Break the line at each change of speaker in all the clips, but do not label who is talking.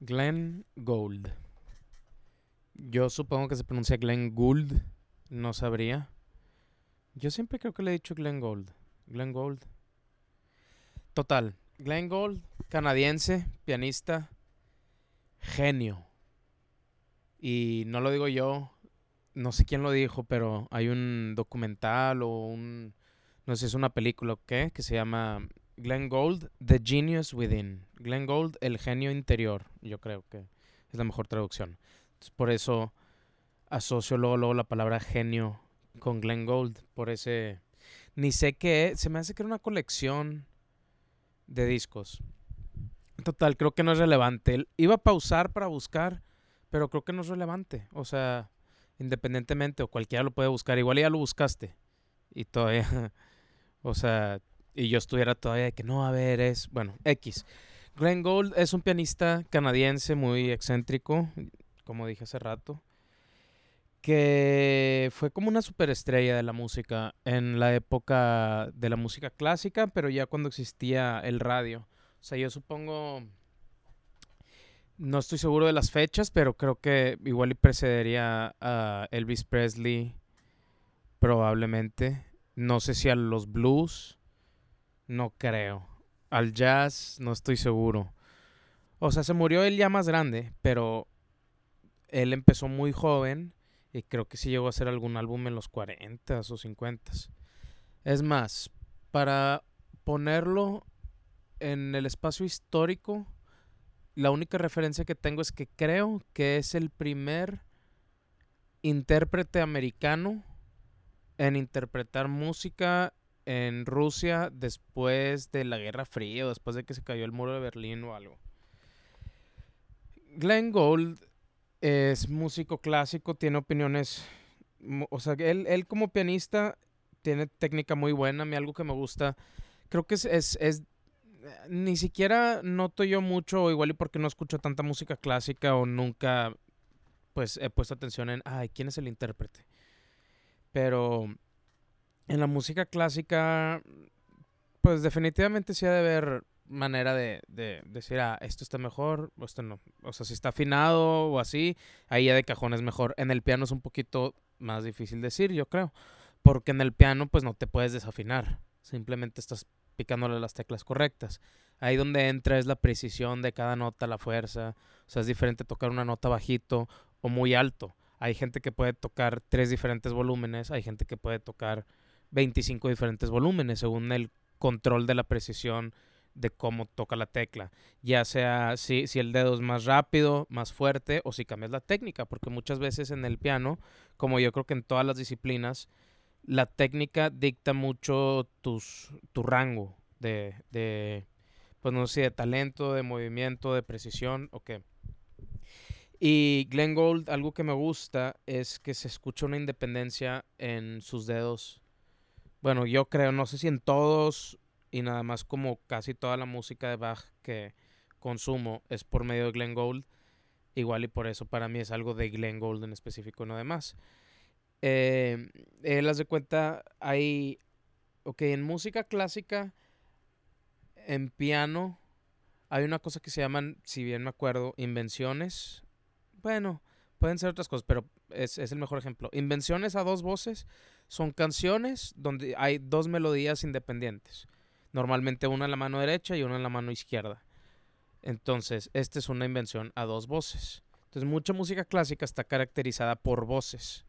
Glenn Gould. Yo supongo que se pronuncia Glenn Gould. No sabría. Yo siempre creo que le he dicho Glenn Gould. Glenn Gould. Total. Glenn Gould, canadiense, pianista, genio. Y no lo digo yo, no sé quién lo dijo, pero hay un documental o un, no sé si es una película o qué, que se llama Glenn Gould, The Genius Within. Glenn Gould, el genio interior, yo creo que es la mejor traducción. por eso asocio luego, luego la palabra genio con Glenn Gould, por ese... Ni sé qué, se me hace que era una colección de discos. Total, creo que no es relevante. Iba a pausar para buscar, pero creo que no es relevante. O sea, independientemente, o cualquiera lo puede buscar. Igual ya lo buscaste. Y todavía, o sea, y yo estuviera todavía de que no, a ver, es, bueno, X. Glenn Gould es un pianista canadiense muy excéntrico, como dije hace rato, que fue como una superestrella de la música en la época de la música clásica, pero ya cuando existía el radio. O sea, yo supongo, no estoy seguro de las fechas, pero creo que igual y precedería a Elvis Presley, probablemente. No sé si a los blues no creo. Al jazz no estoy seguro. O sea, se murió él ya más grande, pero él empezó muy joven y creo que sí llegó a hacer algún álbum en los 40 o 50. Es más, para ponerlo en el espacio histórico, la única referencia que tengo es que creo que es el primer intérprete americano en interpretar música en Rusia después de la Guerra Fría o después de que se cayó el muro de Berlín o algo. Glenn Gould es músico clásico, tiene opiniones, o sea, él, él como pianista tiene técnica muy buena, a mí algo que me gusta, creo que es, es, es ni siquiera noto yo mucho, igual y porque no escucho tanta música clásica o nunca pues he puesto atención en, ay, ¿quién es el intérprete? Pero en la música clásica, pues definitivamente sí ha de haber manera de, decir, ah, esto está mejor o esto no. O sea, si está afinado o así, ahí ya de cajón es mejor. En el piano es un poquito más difícil decir, yo creo. Porque en el piano, pues no te puedes desafinar. Simplemente estás picándole las teclas correctas. Ahí donde entra es la precisión de cada nota, la fuerza. O sea, es diferente tocar una nota bajito o muy alto. Hay gente que puede tocar tres diferentes volúmenes, hay gente que puede tocar 25 diferentes volúmenes según el control de la precisión de cómo toca la tecla. Ya sea si, si el dedo es más rápido, más fuerte o si cambias la técnica, porque muchas veces en el piano, como yo creo que en todas las disciplinas, la técnica dicta mucho tus, tu rango de, de, pues no sé, de talento, de movimiento, de precisión, o qué. Y Glenn Gould, algo que me gusta es que se escucha una independencia en sus dedos bueno, yo creo, no sé si en todos y nada más como casi toda la música de Bach que consumo es por medio de Glenn Gould. Igual y por eso para mí es algo de Glenn Gould en específico, no demás. Eh, él hace de cuenta, hay, ok, en música clásica, en piano, hay una cosa que se llaman, si bien me acuerdo, invenciones. Bueno, pueden ser otras cosas, pero es, es el mejor ejemplo. Invenciones a dos voces son canciones donde hay dos melodías independientes. Normalmente una en la mano derecha y una en la mano izquierda. Entonces, esta es una invención a dos voces. Entonces, mucha música clásica está caracterizada por voces.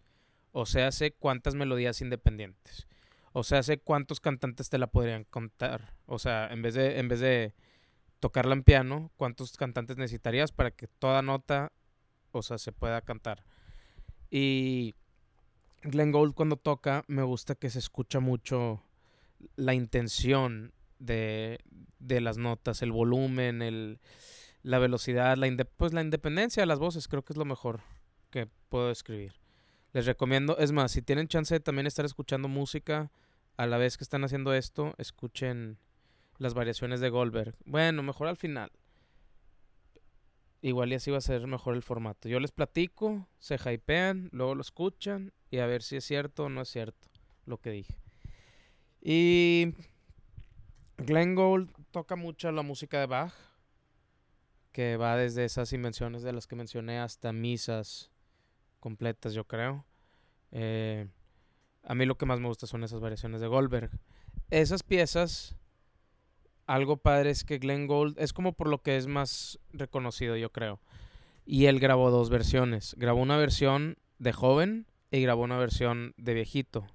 O sea, sé cuántas melodías independientes. O sea, sé cuántos cantantes te la podrían contar. O sea, en vez de, en vez de tocarla en piano, cuántos cantantes necesitarías para que toda nota, o sea, se pueda cantar. Y Glenn Gould cuando toca me gusta que se escucha mucho la intención de, las notas, el volumen, el, la velocidad, la, pues la independencia de las voces, creo que es lo mejor que puedo escribir. Les recomiendo, es más, si tienen chance de también estar escuchando música a la vez que están haciendo esto, escuchen las variaciones de Goldberg. Bueno, mejor al final. Igual y así va a ser mejor el formato. Yo les platico, se hypean, luego lo escuchan y a ver si es cierto o no es cierto lo que dije. Y Glenn Gould toca mucho la música de Bach, que va desde esas invenciones de las que mencioné hasta misas completas, yo creo. Eh, a mí lo que más me gusta son esas variaciones de Goldberg. Esas piezas, algo padre es que Glenn Gold es como por lo que es más reconocido, yo creo. Y él grabó dos versiones. Grabó una versión de joven y grabó una versión de viejito.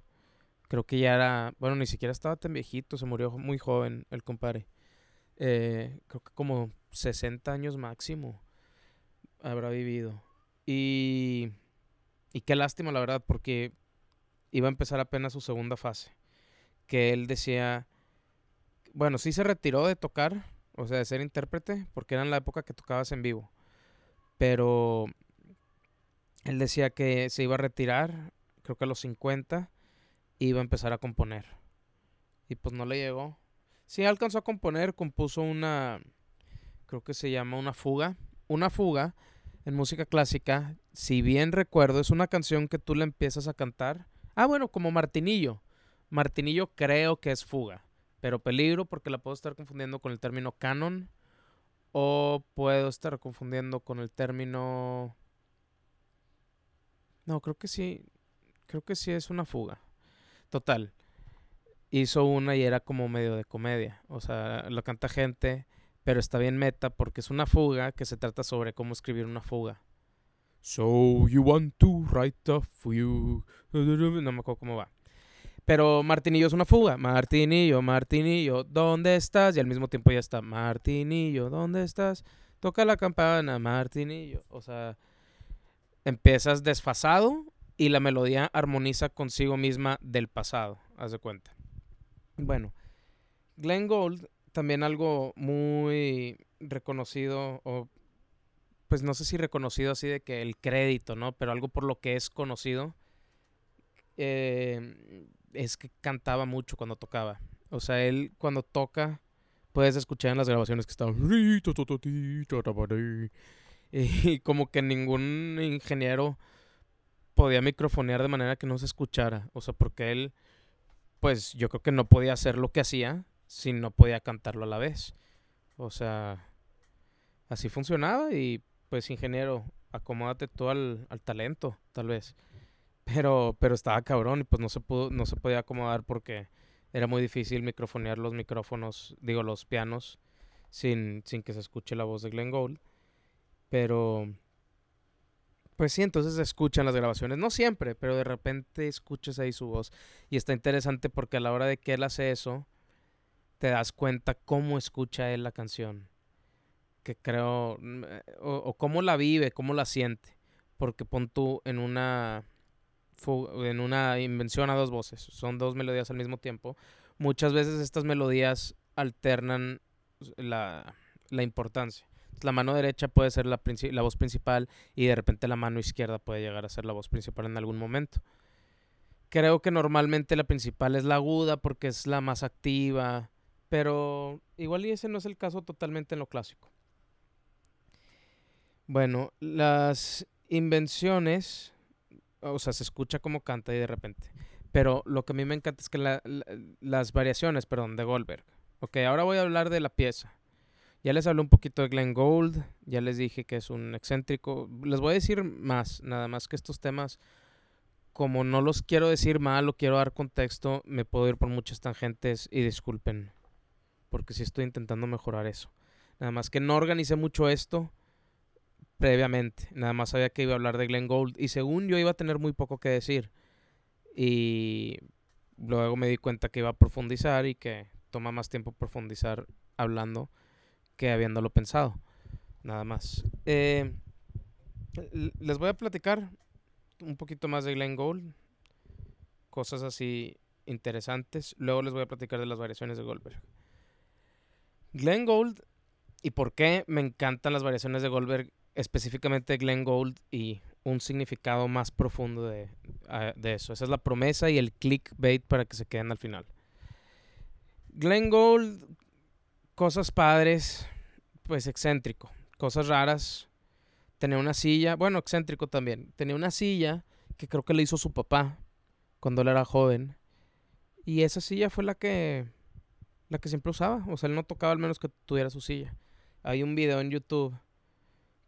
Creo que ya era, bueno, ni siquiera estaba tan viejito, se murió muy joven el compadre. Eh, creo que como 60 años máximo habrá vivido. Y, y qué lástima, la verdad, porque iba a empezar apenas su segunda fase. Que él decía, bueno, sí se retiró de tocar, o sea, de ser intérprete, porque era en la época que tocabas en vivo. Pero él decía que se iba a retirar, creo que a los 50, iba a empezar a componer. Y pues no le llegó. Sí alcanzó a componer, compuso una, creo que se llama una fuga. Una fuga en música clásica, si bien recuerdo, es una canción que tú le empiezas a cantar. Ah, bueno, como Martinillo. Martinillo creo que es fuga, pero peligro porque la puedo estar confundiendo con el término canon o puedo estar confundiendo con el término... No, creo que sí. Creo que sí es una fuga. Total. Hizo una y era como medio de comedia. O sea, lo canta gente, pero está bien meta porque es una fuga que se trata sobre cómo escribir una fuga. So you want to write a fugue. No me acuerdo cómo va. Pero Martinillo es una fuga. Martinillo, Martinillo, ¿dónde estás? Y al mismo tiempo ya está. Martinillo, ¿dónde estás? Toca la campana, Martinillo. O sea, empiezas desfasado y la melodía armoniza consigo misma del pasado. Haz de cuenta. Bueno, Glenn Gold, también algo muy reconocido, o pues no sé si reconocido así de que el crédito, ¿no? Pero algo por lo que es conocido. Eh, es que cantaba mucho cuando tocaba. O sea, él cuando toca, puedes escuchar en las grabaciones que estaba... Y como que ningún ingeniero podía microfonear de manera que no se escuchara. O sea, porque él, pues yo creo que no podía hacer lo que hacía si no podía cantarlo a la vez. O sea, así funcionaba y pues ingeniero, acomódate tú al, al talento, tal vez. Pero, pero estaba cabrón y pues no se pudo, no se podía acomodar porque era muy difícil microfonear los micrófonos, digo los pianos, sin, sin que se escuche la voz de Glenn Gould. Pero, pues sí, entonces escuchan las grabaciones. No siempre, pero de repente escuchas ahí su voz. Y está interesante porque a la hora de que él hace eso, te das cuenta cómo escucha él la canción. Que creo, mm, eh, o, o cómo la vive, cómo la siente. Porque pon tú en una en una invención a dos voces, son dos melodías al mismo tiempo. Muchas veces estas melodías alternan la, la importancia. La mano derecha puede ser la, la voz principal y de repente la mano izquierda puede llegar a ser la voz principal en algún momento. Creo que normalmente la principal es la aguda porque es la más activa, pero igual y ese no es el caso totalmente en lo clásico. Bueno, las invenciones o sea, se escucha como canta y de repente. Pero lo que a mí me encanta es que las variaciones, perdón, de Goldberg. Ok, ahora voy a hablar de la pieza. Ya les hablé un poquito de Glenn Gould, ya les dije que es un excéntrico. Les voy a decir más, nada más que estos temas, como no los quiero decir mal o quiero dar contexto, me puedo ir por muchas tangentes y disculpen, porque sí estoy intentando mejorar eso. Nada más que no organicé mucho esto previamente. Nada más sabía que iba a hablar de Glenn Gould y según yo iba a tener muy poco que decir. Y luego me di cuenta que iba a profundizar y que toma más tiempo profundizar hablando que habiéndolo pensado. Nada más. Eh, les voy a platicar un poquito más de Glenn Gould. Cosas así interesantes. Luego les voy a platicar de las variaciones de Goldberg. Glenn Gould y por qué me encantan las variaciones de Goldberg específicamente Glenn Gould y un significado más profundo de, eso. Esa es la promesa y el clickbait para que se queden al final. Glenn Gould, cosas padres, pues excéntrico, cosas raras. Tenía una silla, bueno, excéntrico también. Tenía una silla que creo que le hizo su papá cuando él era joven. Y esa silla fue la que la que siempre usaba, o sea, él no tocaba al menos que tuviera su silla. Hay un video en YouTube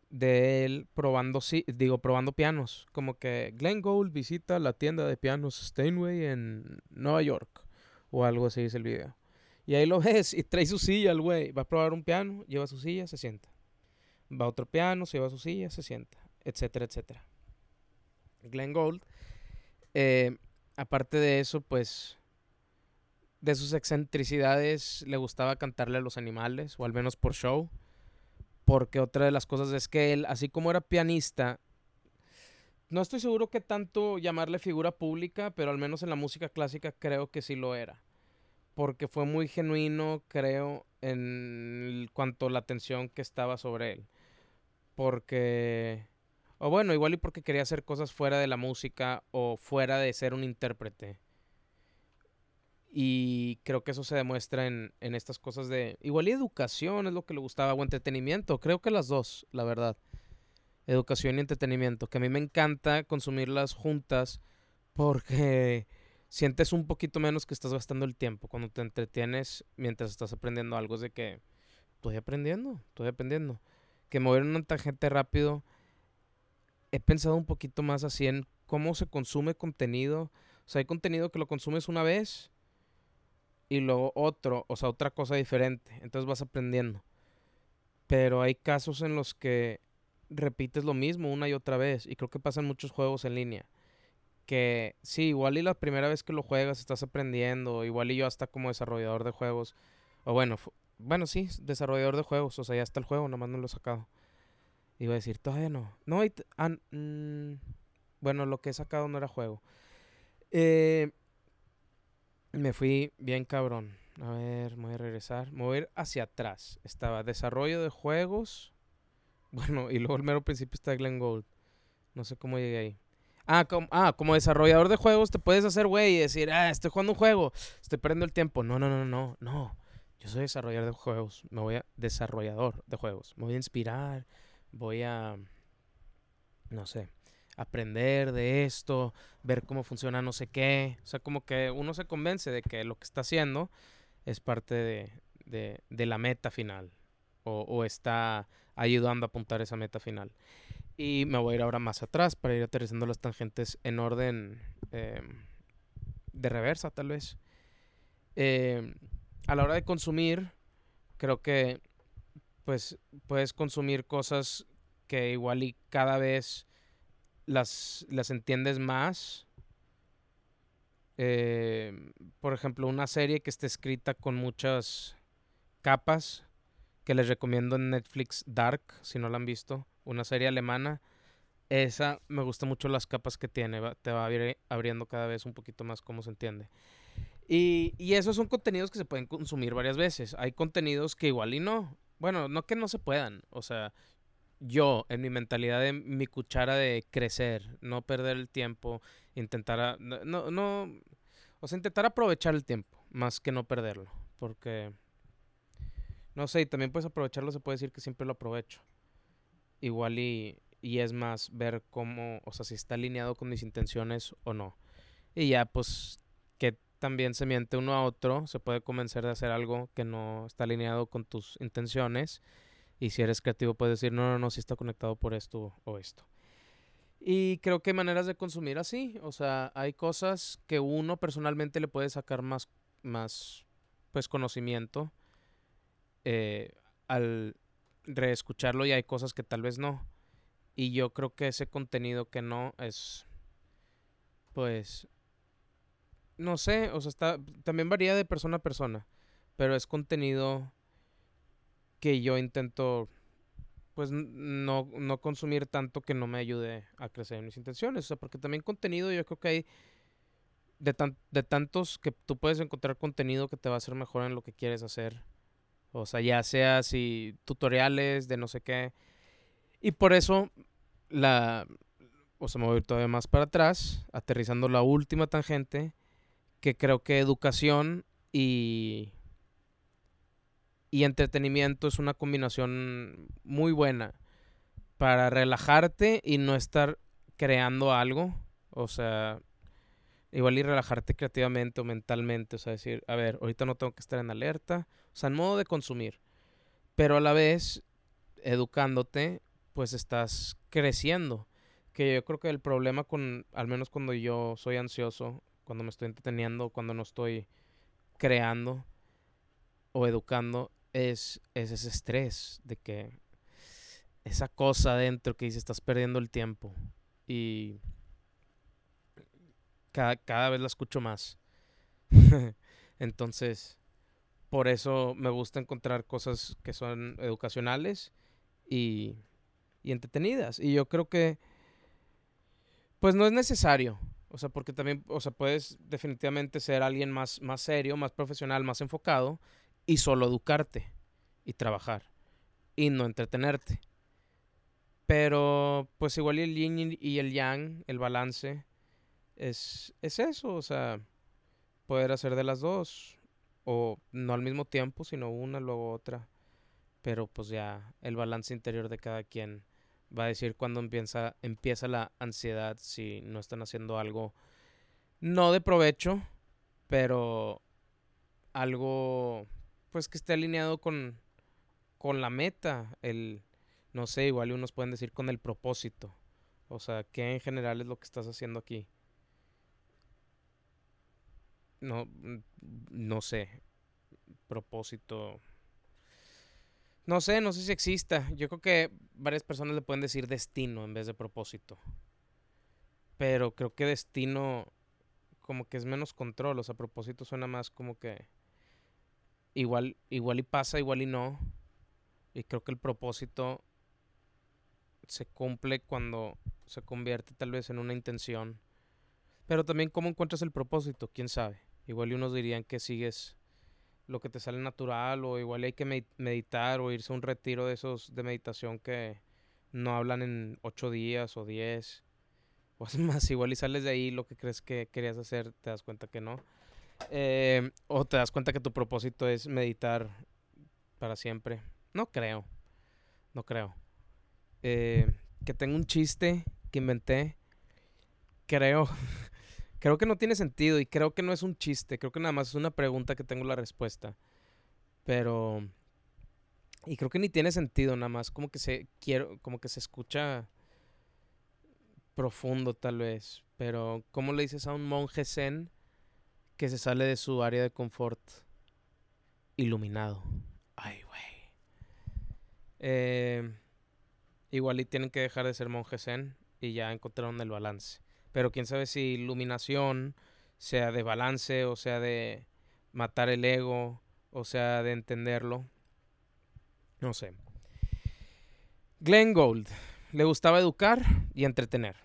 de él probando, digo, probando pianos. Como que Glenn Gould visita la tienda de pianos Steinway en Nueva York. O algo así dice el video. Y ahí lo ves y trae su silla el güey. Va a probar un piano, lleva su silla, se sienta. Va a otro piano, se lleva su silla, se sienta. Etcétera, etcétera. Glenn Gould. Eh, aparte de eso, pues de sus excentricidades le gustaba cantarle a los animales, o al menos por show. Porque otra de las cosas es que él, así como era pianista, no estoy seguro que tanto llamarle figura pública, pero al menos en la música clásica creo que sí lo era. Porque fue muy genuino, creo, en cuanto a la atención que estaba sobre él. Porque... O bueno, igual y porque quería hacer cosas fuera de la música o fuera de ser un intérprete. Y creo que eso se demuestra en, en, estas cosas de... Igual y educación es lo que le gustaba, o entretenimiento. Creo que las dos, la verdad. Educación y entretenimiento. Que a mí me encanta consumirlas juntas porque sientes un poquito menos que estás gastando el tiempo cuando te entretienes mientras estás aprendiendo algo. Es de que estoy aprendiendo, estoy aprendiendo. Que mover una tangente rápido. He pensado un poquito más así en cómo se consume contenido. O sea, hay contenido que lo consumes una vez y luego otro, o sea, otra cosa diferente. Entonces vas aprendiendo. Pero hay casos en los que repites lo mismo una y otra vez. Y creo que pasan muchos juegos en línea. Que sí, igual y la primera vez que lo juegas estás aprendiendo. Igual y yo hasta como desarrollador de juegos. O bueno, bueno, sí, desarrollador de juegos. O sea, ya está el juego, nomás no lo he sacado. Iba a decir, todavía no. No, hay mm, bueno, lo que he sacado no era juego. Eh, me fui bien cabrón. A ver, voy a regresar. Me hacia atrás. Estaba desarrollo de juegos. Bueno, y luego el mero principio está Glenn Gold. No sé cómo llegué ahí. Ah como, ah, como desarrollador de juegos te puedes hacer güey y decir, ah, estoy jugando un juego, estoy perdiendo el tiempo. No, no, no, no, no. Yo soy desarrollador de juegos. Me voy a. Desarrollador de juegos. Me voy a inspirar. Voy a. No sé aprender de esto, ver cómo funciona no sé qué. O sea, como que uno se convence de que lo que está haciendo es parte de, de, la meta final o, o, está ayudando a apuntar esa meta final. Y me voy a ir ahora más atrás para ir aterrizando las tangentes en orden eh, de reversa, tal vez. Eh, a la hora de consumir, creo que pues puedes consumir cosas que igual y cada vez las, las entiendes más. Eh, por ejemplo, una serie que esté escrita con muchas capas, que les recomiendo en Netflix Dark, si no la han visto, una serie alemana. Esa me gusta mucho las capas que tiene, te va abriendo cada vez un poquito más cómo se entiende. Y, y esos son contenidos que se pueden consumir varias veces. Hay contenidos que igual y no. Bueno, no que no se puedan. O sea, yo, en mi mentalidad de mi cuchara de crecer, no perder el tiempo, intentar, no, no, o sea, intentar aprovechar el tiempo, más que no perderlo, porque, no sé, y también puedes aprovecharlo, se puede decir que siempre lo aprovecho. Igual y, y es más ver cómo, o sea, si está alineado con mis intenciones o no. Y ya, pues, que también se miente uno a otro, se puede convencer de hacer algo que no está alineado con tus intenciones y si eres creativo puedes decir, no, no, no, si está conectado por esto o esto. Y creo que hay maneras de consumir así. O sea, hay cosas que uno personalmente le puede sacar más, más pues, conocimiento eh, al reescucharlo y hay cosas que tal vez no. Y yo creo que ese contenido que no es, pues, no sé, o sea, está, también varía de persona a persona, pero es contenido que yo intento pues no, no consumir tanto que no me ayude a crecer en mis intenciones. O sea, porque también contenido, yo creo que hay de, de tantos que tú puedes encontrar contenido que te va a hacer mejor en lo que quieres hacer. O sea, ya sea si tutoriales de no sé qué. Y por eso la o sea, me voy a ir todavía más para atrás, aterrizando la última tangente, que creo que educación y y entretenimiento es una combinación muy buena para relajarte y no estar creando algo. O sea, igual y relajarte creativamente o mentalmente. O sea, decir, a ver, ahorita no tengo que estar en alerta. Sea, en modo de consumir. Pero a la vez, educándote, pues estás creciendo. Que yo creo que el problema con, al menos cuando yo soy ansioso, cuando me estoy entreteniendo, cuando no estoy creando o educando, es, es ese estrés de que esa cosa adentro que dice estás perdiendo el tiempo. Y cada, cada vez la escucho más. Entonces, por eso me gusta encontrar cosas que son educacionales y, y entretenidas. Y yo creo que, pues no es necesario. O sea, porque también, o sea, puedes definitivamente ser alguien más, más serio, más profesional, más enfocado y solo educarte y trabajar y no entretenerte. Pero pues igual el yin y el yang, el balance, es, es eso, o sea, poder hacer de las dos, o no al mismo tiempo, sino una, luego otra. Pero pues ya el balance interior de cada quien va a decir cuando empieza, empieza la ansiedad si no están haciendo algo no de provecho, pero algo pues que esté alineado con, con la meta, el, no sé, igual unos pueden decir con el propósito. O sea, ¿qué en general es lo que estás haciendo aquí? No, no sé. Propósito. No sé, no sé si exista. Yo creo que varias personas le pueden decir destino en vez de propósito. Pero creo que destino como que es menos control. O sea, propósito suena más como que igual, igual y pasa, igual y no. Y creo que el propósito se cumple cuando se convierte tal vez en una intención. Pero también cómo encuentras el propósito, quién sabe. Igual y unos dirían que sigues lo que te sale natural o igual hay que meditar o irse a un retiro de esos de meditación que no hablan en ocho días o diez. O es más, igual y sales de ahí lo que crees que querías hacer, te das cuenta que no. Eh, o te das cuenta que tu propósito es meditar para siempre. No creo. No creo. Eh, que tengo un chiste que inventé. Creo. creo que no tiene sentido y creo que no es un chiste. Creo que nada más es una pregunta que tengo la respuesta. Pero. Y creo que ni tiene sentido, nada más. Como que se quiero. Como que se escucha profundo tal vez. Pero, ¿cómo le dices a un monje zen que se sale de su área de confort? Iluminado. Ay, güey. Eh, igual y tienen que dejar de ser monjes zen y ya encontraron el balance. Pero quién sabe si iluminación sea de balance o sea de matar el ego o sea de entenderlo. No sé. Glenn Gold le gustaba educar y entretener.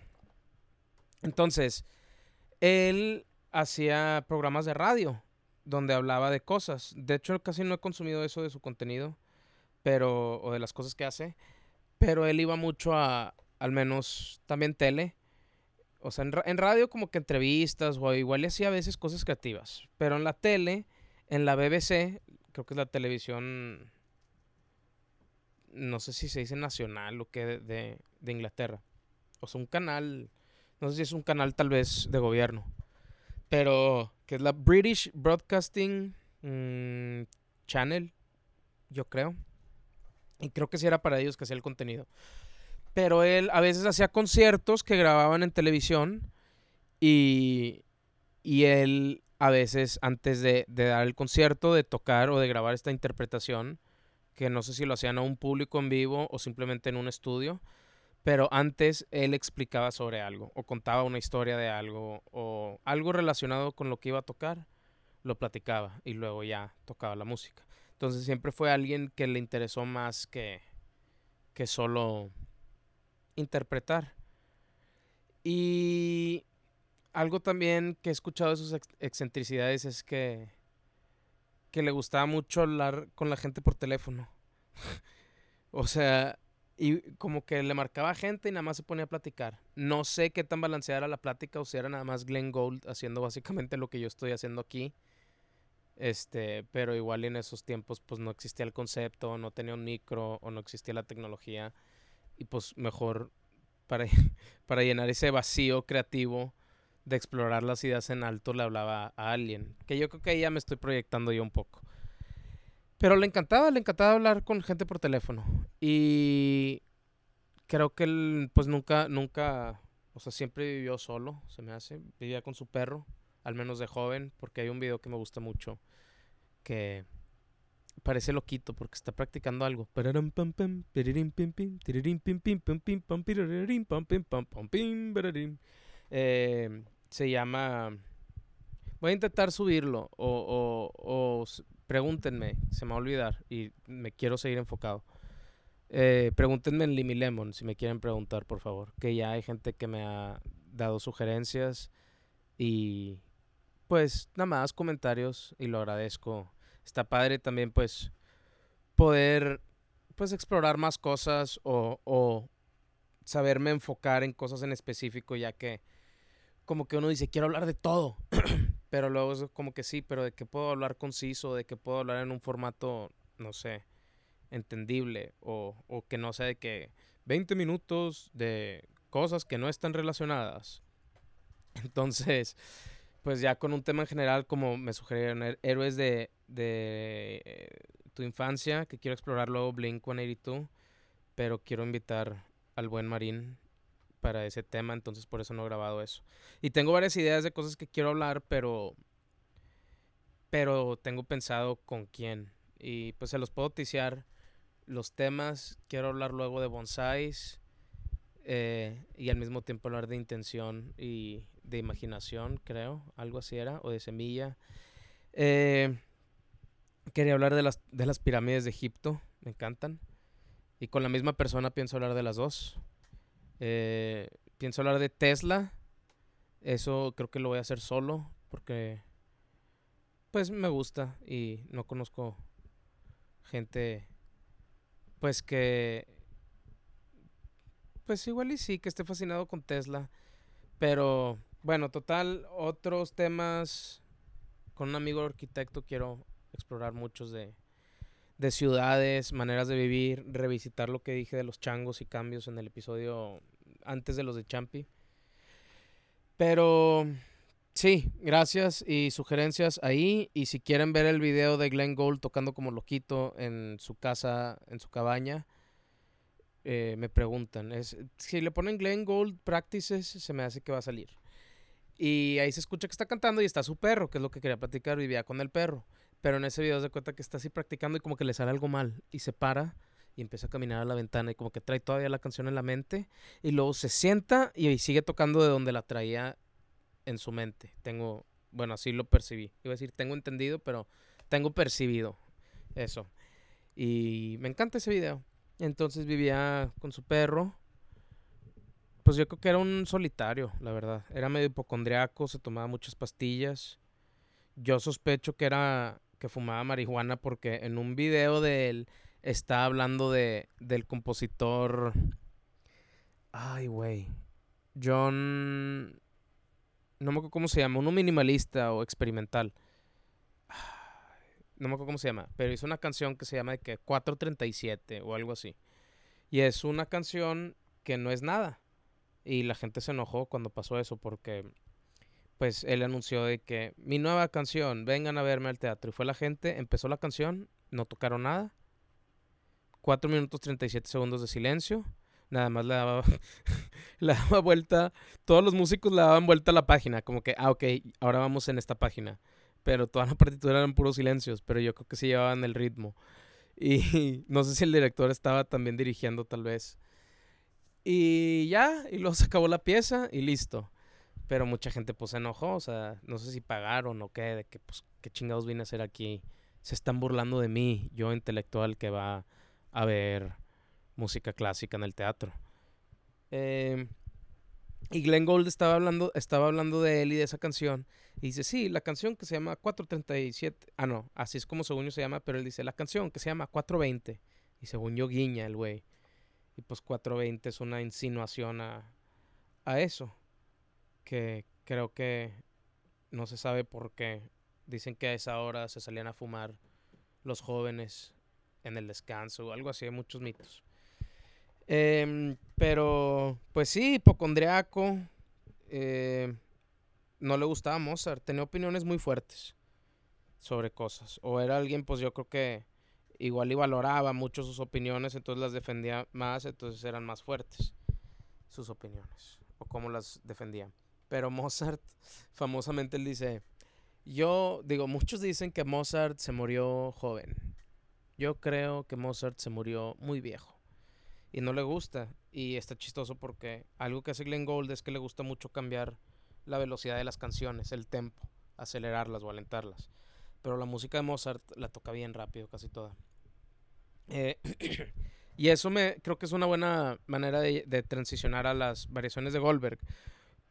Entonces, él hacía programas de radio donde hablaba de cosas. De hecho, casi no he consumido eso de su contenido, pero o de las cosas que hace, pero él iba mucho a, al menos también tele. O sea, en, radio como que entrevistas o igual hacía a veces cosas creativas. Pero en la tele, en la BBC, creo que es la televisión, no sé si se dice nacional o qué, de, de Inglaterra. O sea, un canal, no sé si es un canal tal vez de gobierno. Pero que es la British Broadcasting mm, Channel, yo creo. Y creo que sí era para ellos que hacía el contenido. Pero él a veces hacía conciertos que grababan en televisión y, y él a veces antes de, dar el concierto, de tocar o de grabar esta interpretación, que no sé si lo hacían a un público en vivo o simplemente en un estudio, pero antes él explicaba sobre algo o contaba una historia de algo o algo relacionado con lo que iba a tocar, lo platicaba y luego ya tocaba la música. Entonces siempre fue alguien que le interesó más que, que solo interpretar. Y algo también que he escuchado de sus excentricidades es que, que le gustaba mucho hablar con la gente por teléfono. o sea, y como que le marcaba gente y nada más se ponía a platicar. No sé qué tan balanceada era la plática o si era nada más Glenn Gold haciendo básicamente lo que yo estoy haciendo aquí. Este, pero igual en esos tiempos pues no existía el concepto, no tenía un micro o no existía la tecnología y pues mejor para, para llenar ese vacío creativo de explorar las ideas en alto le hablaba a alguien, que yo creo que ahí ya me estoy proyectando yo un poco. Pero le encantaba, le encantaba hablar con gente por teléfono. Y creo que él, pues nunca, nunca, o sea, siempre vivió solo, se me hace. Vivía con su perro, al menos de joven, porque hay un video que me gusta mucho que parece loquito porque está practicando algo. Se llama... Voy a intentar subirlo o, o, pregúntenme, se me va a olvidar y me quiero seguir enfocado. Eh, pregúntenme en Limi Lemon si me quieren preguntar, por favor. Que ya hay gente que me ha dado sugerencias y pues nada más comentarios y lo agradezco está padre también pues poder pues explorar más cosas o, saberme enfocar en cosas en específico ya que como que uno dice quiero hablar de todo pero luego es como que sí pero de qué puedo hablar conciso de qué puedo hablar en un formato no sé entendible o, o que no sea de que 20 minutos de cosas que no están relacionadas. Entonces pues ya con un tema en general como me sugerieron héroes de de eh, tu infancia, que quiero explorar luego Blink 182, pero quiero invitar al buen Marín para ese tema, entonces por eso no he grabado eso. Y tengo varias ideas de cosas que quiero hablar, pero pero tengo pensado con quién y pues se los puedo ticiar los temas. Quiero hablar luego de bonsais eh, y al mismo tiempo hablar de intención y de imaginación, creo, algo así era, o de semilla. Eh, Quería hablar de las, de las pirámides de Egipto, me encantan. Y con la misma persona pienso hablar de las dos. Eh, pienso hablar de Tesla. Eso creo que lo voy a hacer solo porque pues me gusta y no conozco gente pues que pues igual y sí que esté fascinado con Tesla. Pero bueno, total, otros temas con un amigo arquitecto quiero explorar muchos de, de ciudades, maneras de vivir, revisitar lo que dije de los changos y cambios en el episodio antes de los de Champi. Pero sí, gracias y sugerencias ahí. Y si quieren ver el video de Glenn Gould tocando como loquito en su casa, en su cabaña, eh, me preguntan. Si le ponen Glenn Gould Practices, se me hace que va a salir. Y ahí se escucha que está cantando y está su perro, que es lo que quería platicar. Vivía con el perro. Pero en ese video se cuenta que está así practicando y como que le sale algo mal y se para y empieza a caminar a la ventana y como que trae todavía la canción en la mente y luego se sienta y sigue tocando de donde la traía en su mente. Tengo, bueno, así lo percibí. Iba a decir, tengo entendido, pero tengo percibido eso. Y me encanta ese video. Entonces vivía con su perro. Pues yo creo que era un solitario, la verdad. Era medio hipocondriaco, se tomaba muchas pastillas. Yo sospecho que era que fumaba marihuana porque en un video de él está hablando de, del compositor... Ay, güey. John... No me acuerdo cómo se llama, uno minimalista o experimental. No me acuerdo cómo se llama, pero hizo una canción que se llama de que 437 o algo así. Y es una canción que no es nada. Y la gente se enojó cuando pasó eso porque pues él anunció de que mi nueva canción, vengan a verme al teatro. Y fue la gente, empezó la canción, no tocaron nada. 4 minutos 37 segundos de silencio. Nada más le daba, le daba vuelta, todos los músicos le daban vuelta a la página, como que, ah, ok, ahora vamos en esta página. Pero toda la partitura eran puros silencios, pero yo creo que sí llevaban el ritmo. Y no sé si el director estaba también dirigiendo tal vez. Y ya, y luego se acabó la pieza y listo. Pero mucha gente pues se enojó, o sea, no sé si pagaron o qué, de que pues qué chingados vine a hacer aquí. Se están burlando de mí, yo intelectual que va a ver música clásica en el teatro. Em, y Glenn Gould estaba hablando, estaba hablando de él y de esa canción. Y dice, sí, la canción que se llama 437. Ah, no, así es como según yo se llama, pero él dice, la canción que se llama 420. Y según yo guiña el güey. Y pues 420 es una insinuación a, a eso que creo que no se sabe por qué. Dicen que a esa hora se salían a fumar los jóvenes en el descanso o algo así, hay muchos mitos. Em, pero, pues sí, hipocondriaco. Eh, no le gustaba Mozart, tenía opiniones muy fuertes sobre cosas. O era alguien, pues yo creo que igual y valoraba mucho sus opiniones, entonces las defendía más, entonces eran más fuertes sus opiniones o cómo las defendía. Pero Mozart, famosamente, él dice, yo digo, muchos dicen que Mozart se murió joven. Yo creo que Mozart se murió muy viejo. Y no le gusta. Y está chistoso porque algo que hace Glenn Gould es que le gusta mucho cambiar la velocidad de las canciones, el tempo, acelerarlas o alentarlas. Pero la música de Mozart la toca bien rápido, casi toda. Eh, y eso me creo que es una buena manera de, transicionar a las variaciones de Goldberg.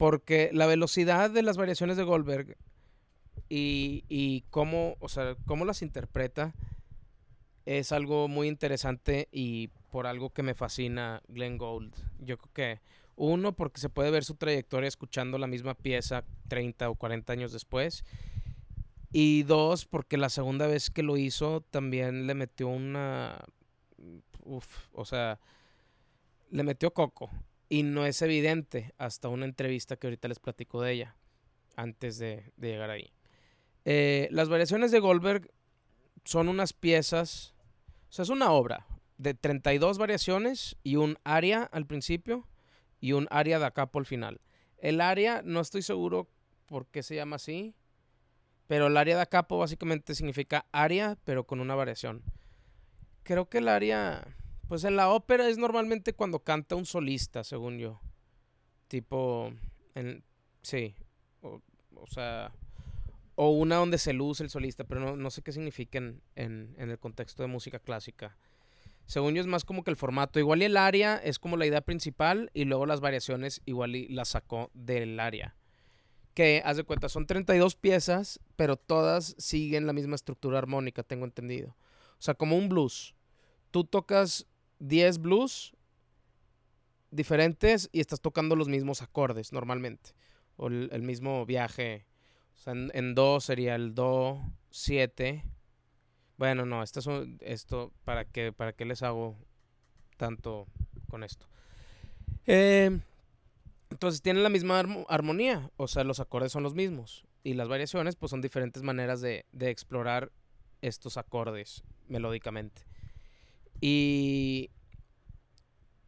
Porque la velocidad de las variaciones de Goldberg y, cómo, o sea, cómo las interpreta es algo muy interesante y por algo que me fascina Glenn Gould. Yo creo que uno, porque se puede ver su trayectoria escuchando la misma pieza 30 o 40 años después. Y dos, porque la segunda vez que lo hizo también le metió una... Uf, o sea, le metió coco. Y no es evidente hasta una entrevista que ahorita les platico de ella, antes de, llegar ahí. Eh, las variaciones de Goldberg son unas piezas, o sea, es una obra de 32 variaciones y un aria al principio y un aria da capo al final. El aria no estoy seguro por qué se llama así, pero el aria da capo básicamente significa aria, pero con una variación. Creo que el aria, pues en la ópera es normalmente cuando canta un solista, según yo. Tipo, en, sí, o, sea, o una donde se luce el solista, pero no, sé qué significa en, en, el contexto de música clásica. Según yo es más como que el formato. Igual y el área es como la idea principal y luego las variaciones igual y las sacó del área. Que, haz de cuenta, son 32 piezas, pero todas siguen la misma estructura armónica, tengo entendido. O sea, como un blues. Tú tocas 10 blues diferentes y estás tocando los mismos acordes normalmente. O el, mismo viaje. O sea, en, en do sería el do 7 bueno, no, esto, esto ¿para, qué, ¿para qué les hago tanto con esto? Eh, entonces tienen la misma armonía, o sea, los acordes son los mismos. Y las variaciones, pues son diferentes maneras de, explorar estos acordes melódicamente. Y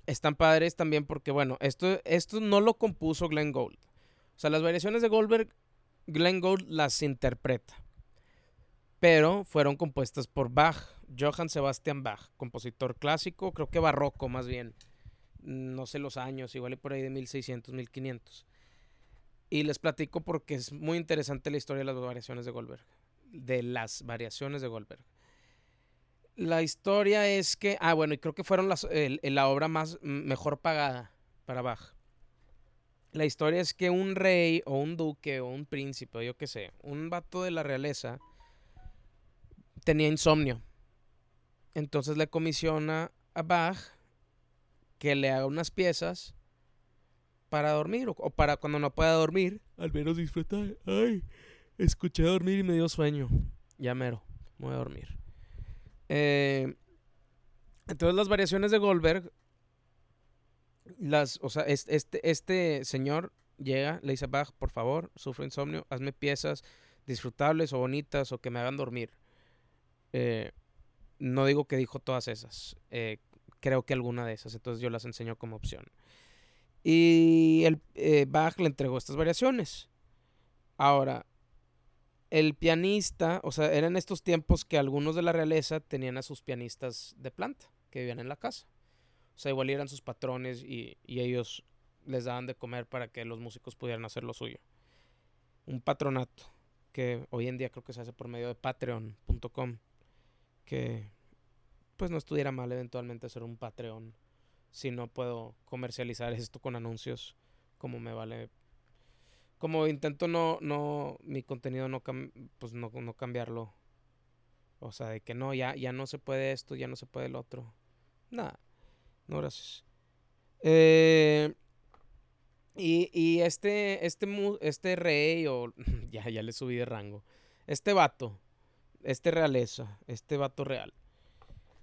están padres también porque, bueno, esto, esto no lo compuso Glenn Gould. O sea, las variaciones de Goldberg, Glenn Gould las interpreta pero fueron compuestas por Bach, Johann Sebastian Bach, compositor clásico, creo que barroco más bien, no sé los años, igual por ahí de 1600, 1500. Y les platico porque es muy interesante la historia de las variaciones de Goldberg, de las variaciones de Goldberg. La historia es que, ah, bueno, y creo que fueron las, la obra más mejor pagada para Bach. La historia es que un rey o un duque o un príncipe, yo qué sé, un vato de la realeza, tenía insomnio. Entonces le comisiona a Bach que le haga unas piezas para dormir o, para cuando no pueda dormir, al menos disfrutar. Ay, escuché dormir y me dio sueño. Ya mero, me voy a dormir. Eh, entonces las variaciones de Goldberg, las, o sea, este, este señor llega, le dice Bach, por favor, sufro insomnio, hazme piezas disfrutables o bonitas o que me hagan dormir. Eh, no digo que dijo todas esas. Eh, creo que alguna de esas. Entonces yo las enseño como opción. Y el Bach le entregó estas variaciones. Ahora, el pianista, o sea, eran estos tiempos que algunos de la realeza tenían a sus pianistas de planta, que vivían en la casa. O sea, igual eran sus patrones y, y ellos les daban de comer para que los músicos pudieran hacer lo suyo. Un patronato, que hoy en día creo que se hace por medio de patreon.com que pues no estuviera mal eventualmente hacer un Patreon si no puedo comercializar esto con anuncios como me vale como intento no no mi contenido no pues no, no cambiarlo. O sea de que no ya ya no se puede esto ya no se puede el otro. Nada no gracias. Eh, y, y este este este rey o ya ya le subí de rango este vato este realeza, este vato real,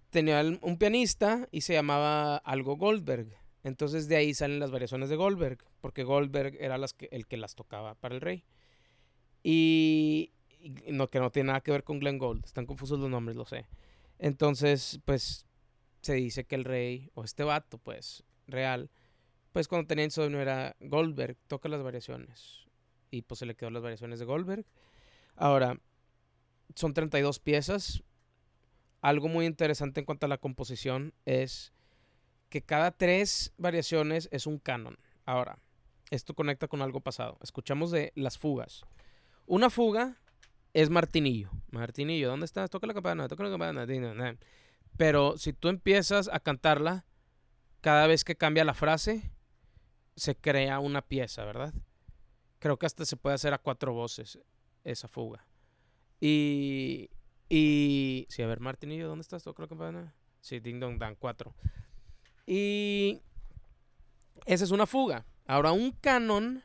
tenía un pianista y se llamaba algo Goldberg. Entonces de ahí salen las variaciones de Goldberg, porque Goldberg era el que las tocaba para el rey. Y, no, que no tiene nada que ver con Glenn Gold, están confusos los nombres, lo sé. Entonces, pues se dice que el rey, o este vato, pues, real, pues cuando tenía insomnio era Goldberg, toca las variaciones. Y pues se le quedó las variaciones de Goldberg. Ahora, son 32 piezas. Algo muy interesante en cuanto a la composición es que cada tres variaciones es un canon. Ahora, esto conecta con algo pasado. Escuchamos de las fugas. Una fuga es Martinillo. Martinillo, ¿dónde estás? Toca la campana, toca la campana. Pero si tú empiezas a cantarla, cada vez que cambia la frase, se crea una pieza, ¿verdad? Creo que hasta se puede hacer a cuatro voces esa fuga. Y. Y. Sí, a ver, Martinillo, ¿dónde estás? ¿Toca la campana? Sí, Ding Dong Dan, cuatro. Y. Esa es una fuga. Ahora, un canon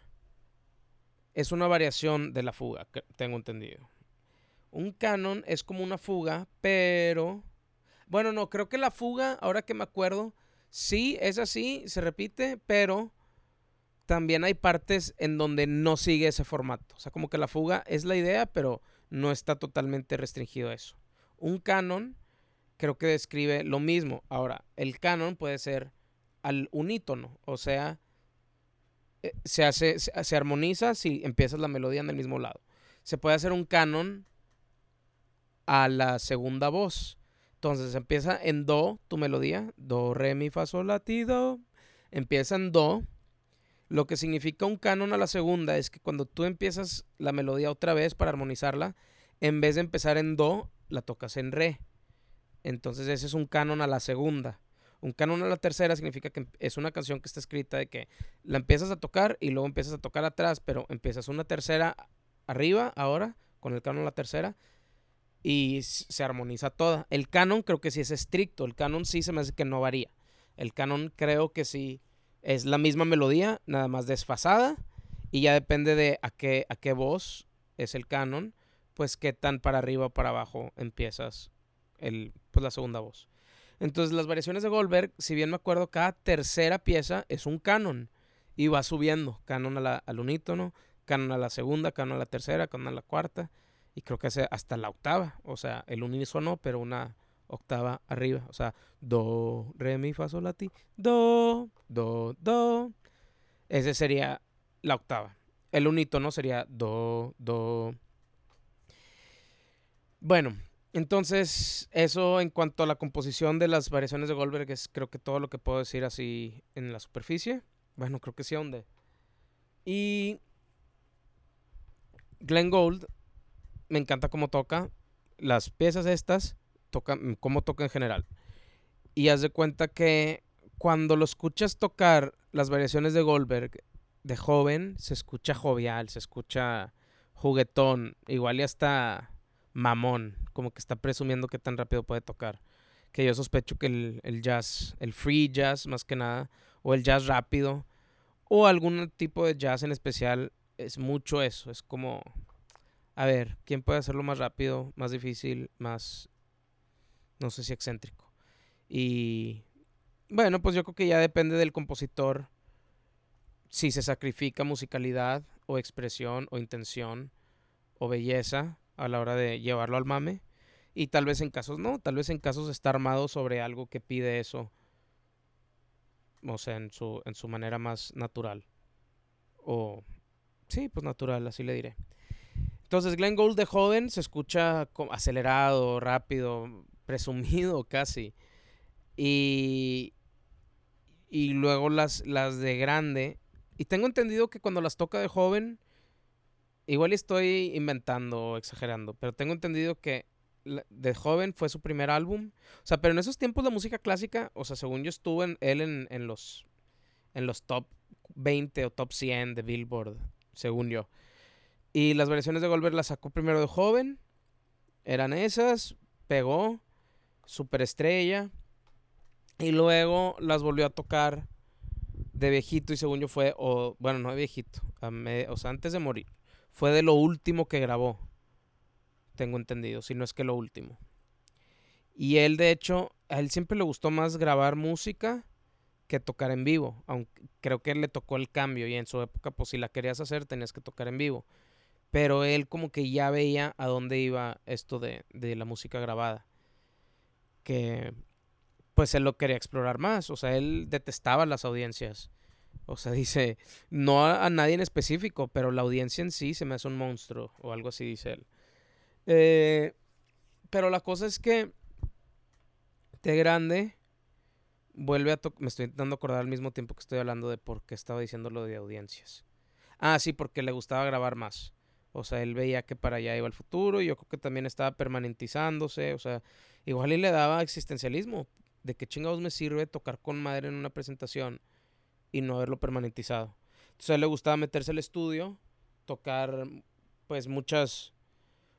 es una variación de la fuga, tengo entendido. Un canon es como una fuga, pero... Bueno, no, creo que la fuga, ahora que me acuerdo, sí es así, se repite, pero también hay partes en donde no sigue ese formato. O sea, como que la fuga es la idea, pero no está totalmente restringido a eso. Un canon creo que describe lo mismo. Ahora, el canon puede ser al unítono, o sea, se hace, se, armoniza si empiezas la melodía en el mismo lado. Se puede hacer un canon a la segunda voz. Entonces empieza en do tu melodía, do, re, mi, fa, sol, la, ti, do. Empieza en do. Lo que significa un canon a la segunda es que cuando tú empiezas la melodía otra vez para armonizarla, en vez de empezar en do, la tocas en re. Entonces ese es un canon a la segunda. Un canon a la tercera significa que es una canción que está escrita de que la empiezas a tocar y luego empiezas a tocar atrás, pero empiezas una tercera arriba ahora con el canon a la tercera y se armoniza toda. El canon creo que sí es estricto, el canon sí se me hace que no varía. El canon creo que sí es la misma melodía, nada más desfasada y ya depende de a qué, a qué voz es el canon, pues qué tan para arriba o para abajo empiezas el, pues la segunda voz. Entonces las variaciones de Goldberg, si bien me acuerdo, cada tercera pieza es un canon y va subiendo, canon al unítono, canon a la segunda, canon a la tercera, canon a la cuarta y creo que hasta la octava, o sea, el unísono, pero una octava arriba, o sea, do, re, mi, fa, sol, la, ti, do, do, do. Ese sería la octava. El unítono sería do, do. Bueno, entonces, eso en cuanto a la composición de las variaciones de Goldberg es creo que todo lo que puedo decir así en la superficie. Bueno, creo que sí, donde. Y Glenn Gold, me encanta cómo toca. Las piezas estas, toca, mm, cómo toca en general. Y haz de cuenta que cuando lo escuchas tocar las variaciones de Goldberg de joven, se escucha jovial, se escucha juguetón, igual y hasta mamón, como que está presumiendo que tan rápido puede tocar. Que yo sospecho que el, jazz, el free jazz más que nada, o el jazz rápido, o algún tipo de jazz en especial, es mucho eso. Es como, a ver, ¿quién puede hacerlo más rápido, más difícil, más, no sé si excéntrico? Y bueno, pues yo creo que ya depende del compositor si se sacrifica musicalidad o expresión o intención o belleza a la hora de llevarlo al mame. Y tal vez en casos no, tal vez en casos está armado sobre algo que pide eso. O sea, en su, en su manera más natural. O, sí, pues natural, así le diré. Entonces, Glenn Gould de joven se escucha acelerado, rápido, presumido casi. Y, y luego las, las de grande. Y tengo entendido que cuando las toca de joven, Igual estoy inventando o exagerando, pero tengo entendido que de joven fue su primer álbum. O sea, pero en esos tiempos la música clásica, o sea, según yo estuve en, él en, los, en los top 20 o top 100 de Billboard, según yo. Y las variaciones de Goldberg las sacó primero de joven. Eran esas, pegó, superestrella. Y luego las volvió a tocar de viejito y según yo fue, o bueno, no de viejito, o sea, antes de morir fue de lo último que grabó. Tengo entendido, si no es que lo último. Y él, de hecho, a él siempre le gustó más grabar música que tocar en vivo. Aunque creo que le tocó el cambio y en su época, pues si la querías hacer, tenías que tocar en vivo. Pero él como que ya veía a dónde iba esto de, de la música grabada. que pues él lo quería explorar más. O sea, él detestaba las audiencias. O sea, dice, no a, nadie en específico, pero la audiencia en sí se me hace un monstruo, o algo así dice él. Eh, pero la cosa es que de grande vuelve a tocar, me estoy intentando acordar al mismo tiempo que estoy hablando de por qué estaba diciendo lo de audiencias. Ah, sí, porque le gustaba grabar más. O sea, él veía que para allá iba el futuro y yo creo que también estaba permanentizándose. O sea, igual y le daba existencialismo. ¿De qué chingados me sirve tocar con madre en una presentación y no haberlo permanentizado? Entonces le gustaba meterse al estudio, tocar pues muchas,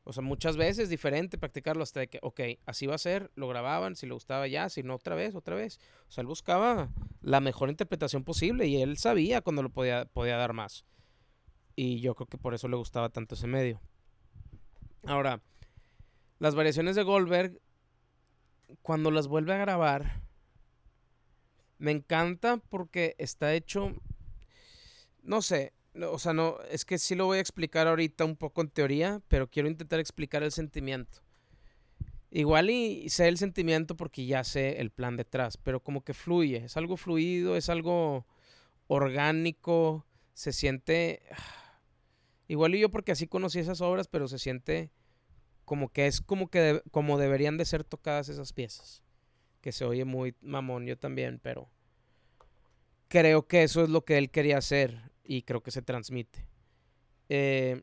o sea, muchas veces diferente, practicarlo hasta de que, ok, así va a ser, lo grababan, si le gustaba ya, si no otra vez, otra vez. O sea, él buscaba la mejor interpretación posible y él sabía cuando lo podía, podía dar más. Y yo creo que por eso le gustaba tanto ese medio. Ahora, las variaciones de Goldberg cuando las vuelve a grabar, me encanta porque está hecho, no sé, o sea, no, es que sí lo voy a explicar ahorita un poco en teoría, pero quiero intentar explicar el sentimiento. Igual y sé el sentimiento porque ya sé el plan detrás, pero como que fluye, es algo fluido, es algo orgánico, se siente... Igual y yo porque así conocí esas obras, pero se siente como que es como que como deberían de ser tocadas esas piezas. Que se oye muy mamón yo también, pero creo que eso es lo que él quería hacer y creo que se transmite. Eh,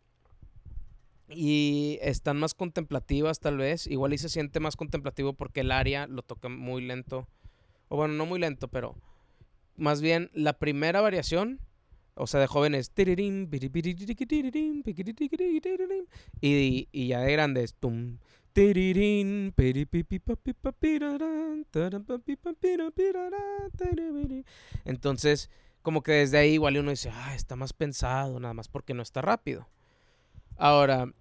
y están más contemplativas tal vez, igual y se siente más contemplativo porque el área lo toca muy lento, o bueno, no muy lento, pero más bien la primera variación o sea, de jóvenes. Y, y ya de grandes. Entonces, como que desde ahí igual uno dice, ah, está más pensado, nada más porque no está rápido. Ahora,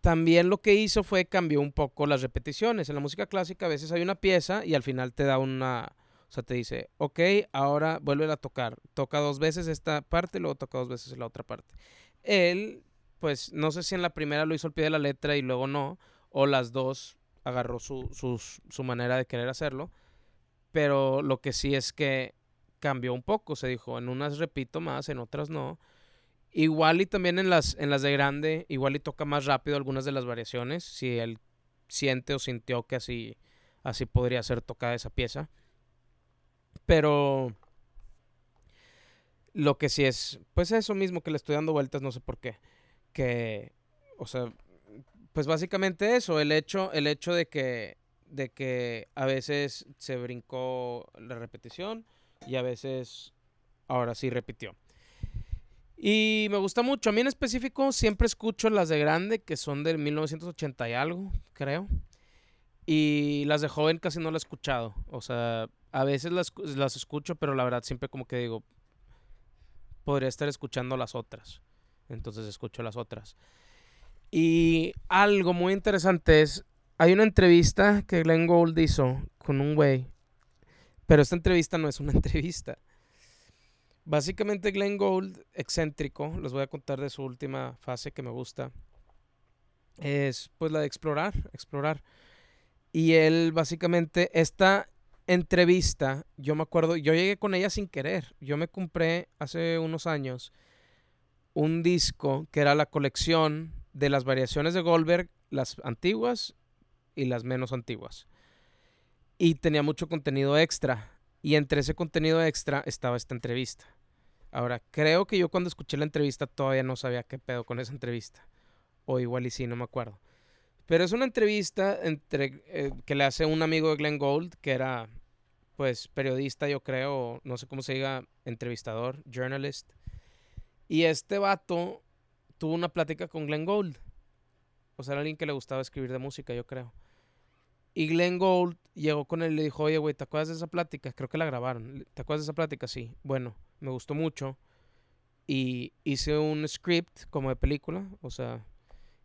también lo que hizo fue cambió un poco las repeticiones. En la música clásica a veces hay una pieza y al final te da una, o sea, te dice, ok, ahora vuelve a tocar. Toca dos veces esta parte, luego toca dos veces la otra parte. Él, pues, no sé si en la primera lo hizo al pie de la letra y luego no, o las dos agarró su, su manera de querer hacerlo. Pero lo que sí es que cambió un poco. Se dijo, en unas repito más, en otras no. Igual y también en las, en las de grande, igual y toca más rápido algunas de las variaciones. Si él siente o sintió que así, así podría ser tocada esa pieza. Pero lo que sí es, pues eso mismo que le estoy dando vueltas, no sé por qué. Que, o sea, pues básicamente eso, el hecho, el hecho de que, de que a veces se brincó la repetición y a veces ahora sí repitió. Y me gusta mucho. A mí en específico siempre escucho las de grande, que son del 1980 y algo, creo. Y las de joven casi no las he escuchado. O sea, a veces las, las escucho, pero la verdad siempre como que digo, podría estar escuchando las otras. Entonces escucho las otras. Y algo muy interesante es, hay una entrevista que Glenn Gould hizo con un güey, pero esta entrevista no es una entrevista. Básicamente Glenn Gould, excéntrico, les voy a contar de su última fase que me gusta, es pues la de explorar, explorar. Y él básicamente, esta entrevista, yo me acuerdo, yo llegué con ella sin querer. Yo me compré hace unos años un disco que era la colección de las variaciones de Goldberg, las antiguas y las menos antiguas. Y tenía mucho contenido extra. Y entre ese contenido extra estaba esta entrevista. Ahora, creo que yo cuando escuché la entrevista todavía no sabía qué pedo con esa entrevista. O igual y sí, no me acuerdo. Pero es una entrevista entre, eh, que le hace un amigo de Glenn Gold, que era pues periodista, yo creo, no sé cómo se diga, entrevistador, journalist. Y este vato tuvo una plática con Glenn Gold. O sea, era alguien que le gustaba escribir de música, yo creo. Y Glenn Llegó con él y le dijo, oye, güey, ¿te acuerdas de esa plática? Creo que la grabaron. ¿Te acuerdas de esa plática? Sí. Bueno, me gustó mucho. Y hice un script como de película. O sea,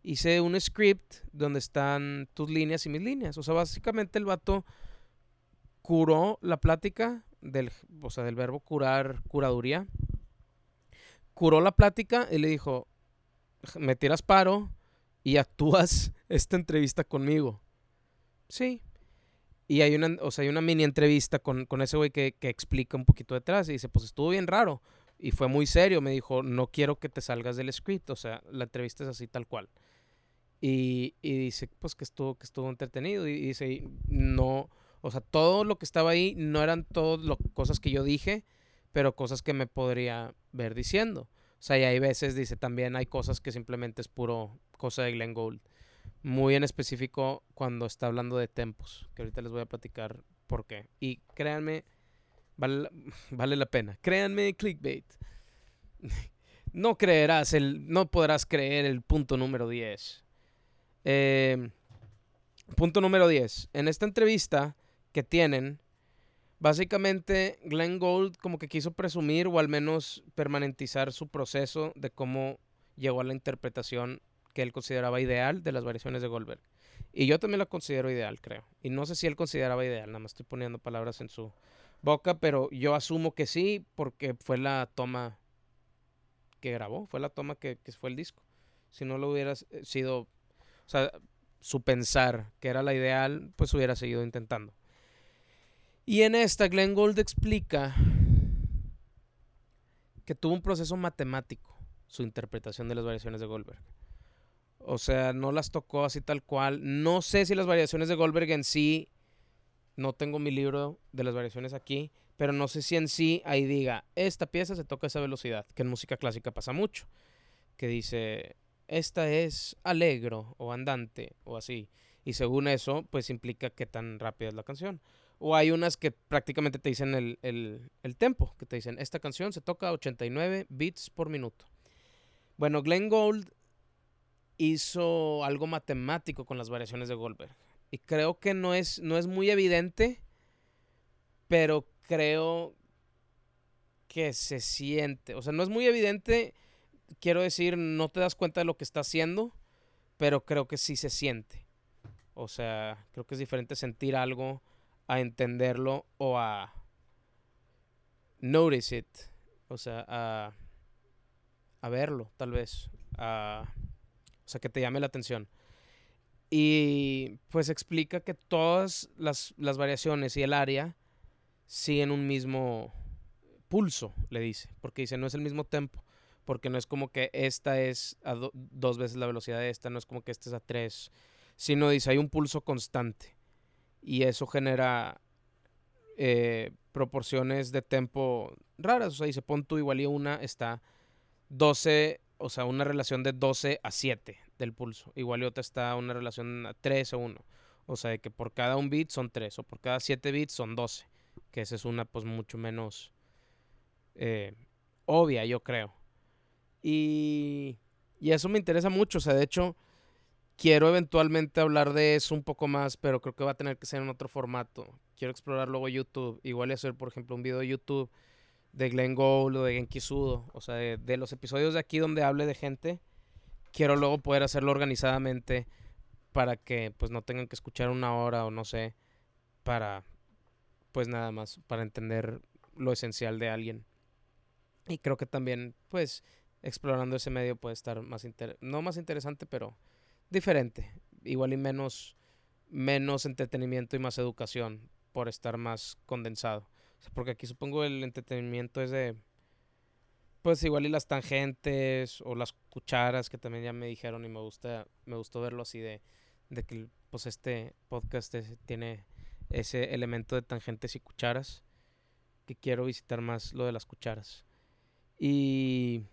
hice un script donde están tus líneas y mis líneas. O sea, básicamente el vato curó la plática del, o sea, del verbo curar, curaduría. Curó la plática y le dijo, me tiras paro y actúas esta entrevista conmigo. Sí. Y hay una, o sea, hay una mini entrevista con, con ese güey que, que explica un poquito detrás y dice, pues estuvo bien raro. Y fue muy serio, me dijo, no quiero que te salgas del script, o sea, la entrevista es así tal cual. Y, y dice, pues que estuvo, que estuvo entretenido. Y, dice, no, o sea, todo lo que estaba ahí no eran todas las cosas que yo dije, pero cosas que me podría ver diciendo. O sea, y hay veces, dice, también hay cosas que simplemente es puro cosa de Glenn Gold. Muy en específico cuando está hablando de tempos, que ahorita les voy a platicar por qué. Y créanme, Vale, vale la pena. Créanme, clickbait. No creerás, el, no podrás creer el punto número 10. Em, punto número 10. En esta entrevista que tienen, básicamente Glenn Gold como que quiso presumir o al menos permanentizar su proceso de cómo llegó a la interpretación que él consideraba ideal de las variaciones de Goldberg. Y yo también la considero ideal, creo. Y no sé si él consideraba ideal, nada más estoy poniendo palabras en su, Boca, pero yo asumo que sí, porque fue la toma que grabó, fue la toma que, fue el disco. Si no lo hubiera eh, sido, o sea, su pensar que era la ideal, pues hubiera seguido intentando. Y en esta, Glenn Gould explica que tuvo un proceso matemático su interpretación de las variaciones de Goldberg. O sea, no las tocó así tal cual. No sé si las variaciones de Goldberg en sí no tengo mi libro de las variaciones aquí, pero no sé si en sí ahí diga, esta pieza se toca a esa velocidad, que en música clásica pasa mucho, que dice, esta es alegro o andante o así. Y según eso, pues implica qué tan rápida es la canción. O hay unas que prácticamente te dicen el, el tempo, que te dicen, esta canción se toca a 89 beats por minuto. Bueno, Glenn Gould hizo algo matemático con las variaciones de Goldberg. Y creo que no es, no es muy evidente, pero creo que se siente. O sea, no es muy evidente, quiero decir, no te das cuenta de lo que está haciendo, pero creo que sí se siente. O sea, creo que es diferente sentir algo a entenderlo o a notice it. O sea, a, a verlo, tal vez. A, sea, que te llame la atención. Y pues explica que todas las, variaciones y el área siguen un mismo pulso, le dice. Porque dice, no es el mismo tempo. Porque no es como que esta es a dos veces la velocidad de esta, no es como que esta es a tres. Sino dice, hay un pulso constante. Y eso genera eh, proporciones de tempo raras. O sea, dice, pon tú igual y una está 12, o sea, una relación de 12 a 7 del pulso. Igual y otra está una relación a 3 o 1. O sea, que por cada un bit son 3 o por cada 7 bits son 12. Que esa es una pues mucho menos eh, obvia, yo creo. Y, y eso me interesa mucho. O sea, de hecho, quiero eventualmente hablar de eso un poco más, pero creo que va a tener que ser en otro formato. Quiero explorar luego YouTube. Igual y hacer, por ejemplo, un video de YouTube de Glenn Gould o de Genki Sudo. O sea, de, de los episodios de aquí donde hable de gente quiero luego poder hacerlo organizadamente para que pues no tengan que escuchar una hora o no sé, para pues nada más, para entender lo esencial de alguien. Y creo que también pues explorando ese medio puede estar más no más interesante, pero diferente, igual y menos menos entretenimiento y más educación por estar más condensado. porque aquí supongo el entretenimiento es de pues igual y las tangentes o las cucharas que también ya me dijeron y me gusta me gustó verlo así de, de que pues este podcast tiene ese elemento de tangentes y cucharas que quiero visitar más lo de las cucharas. Y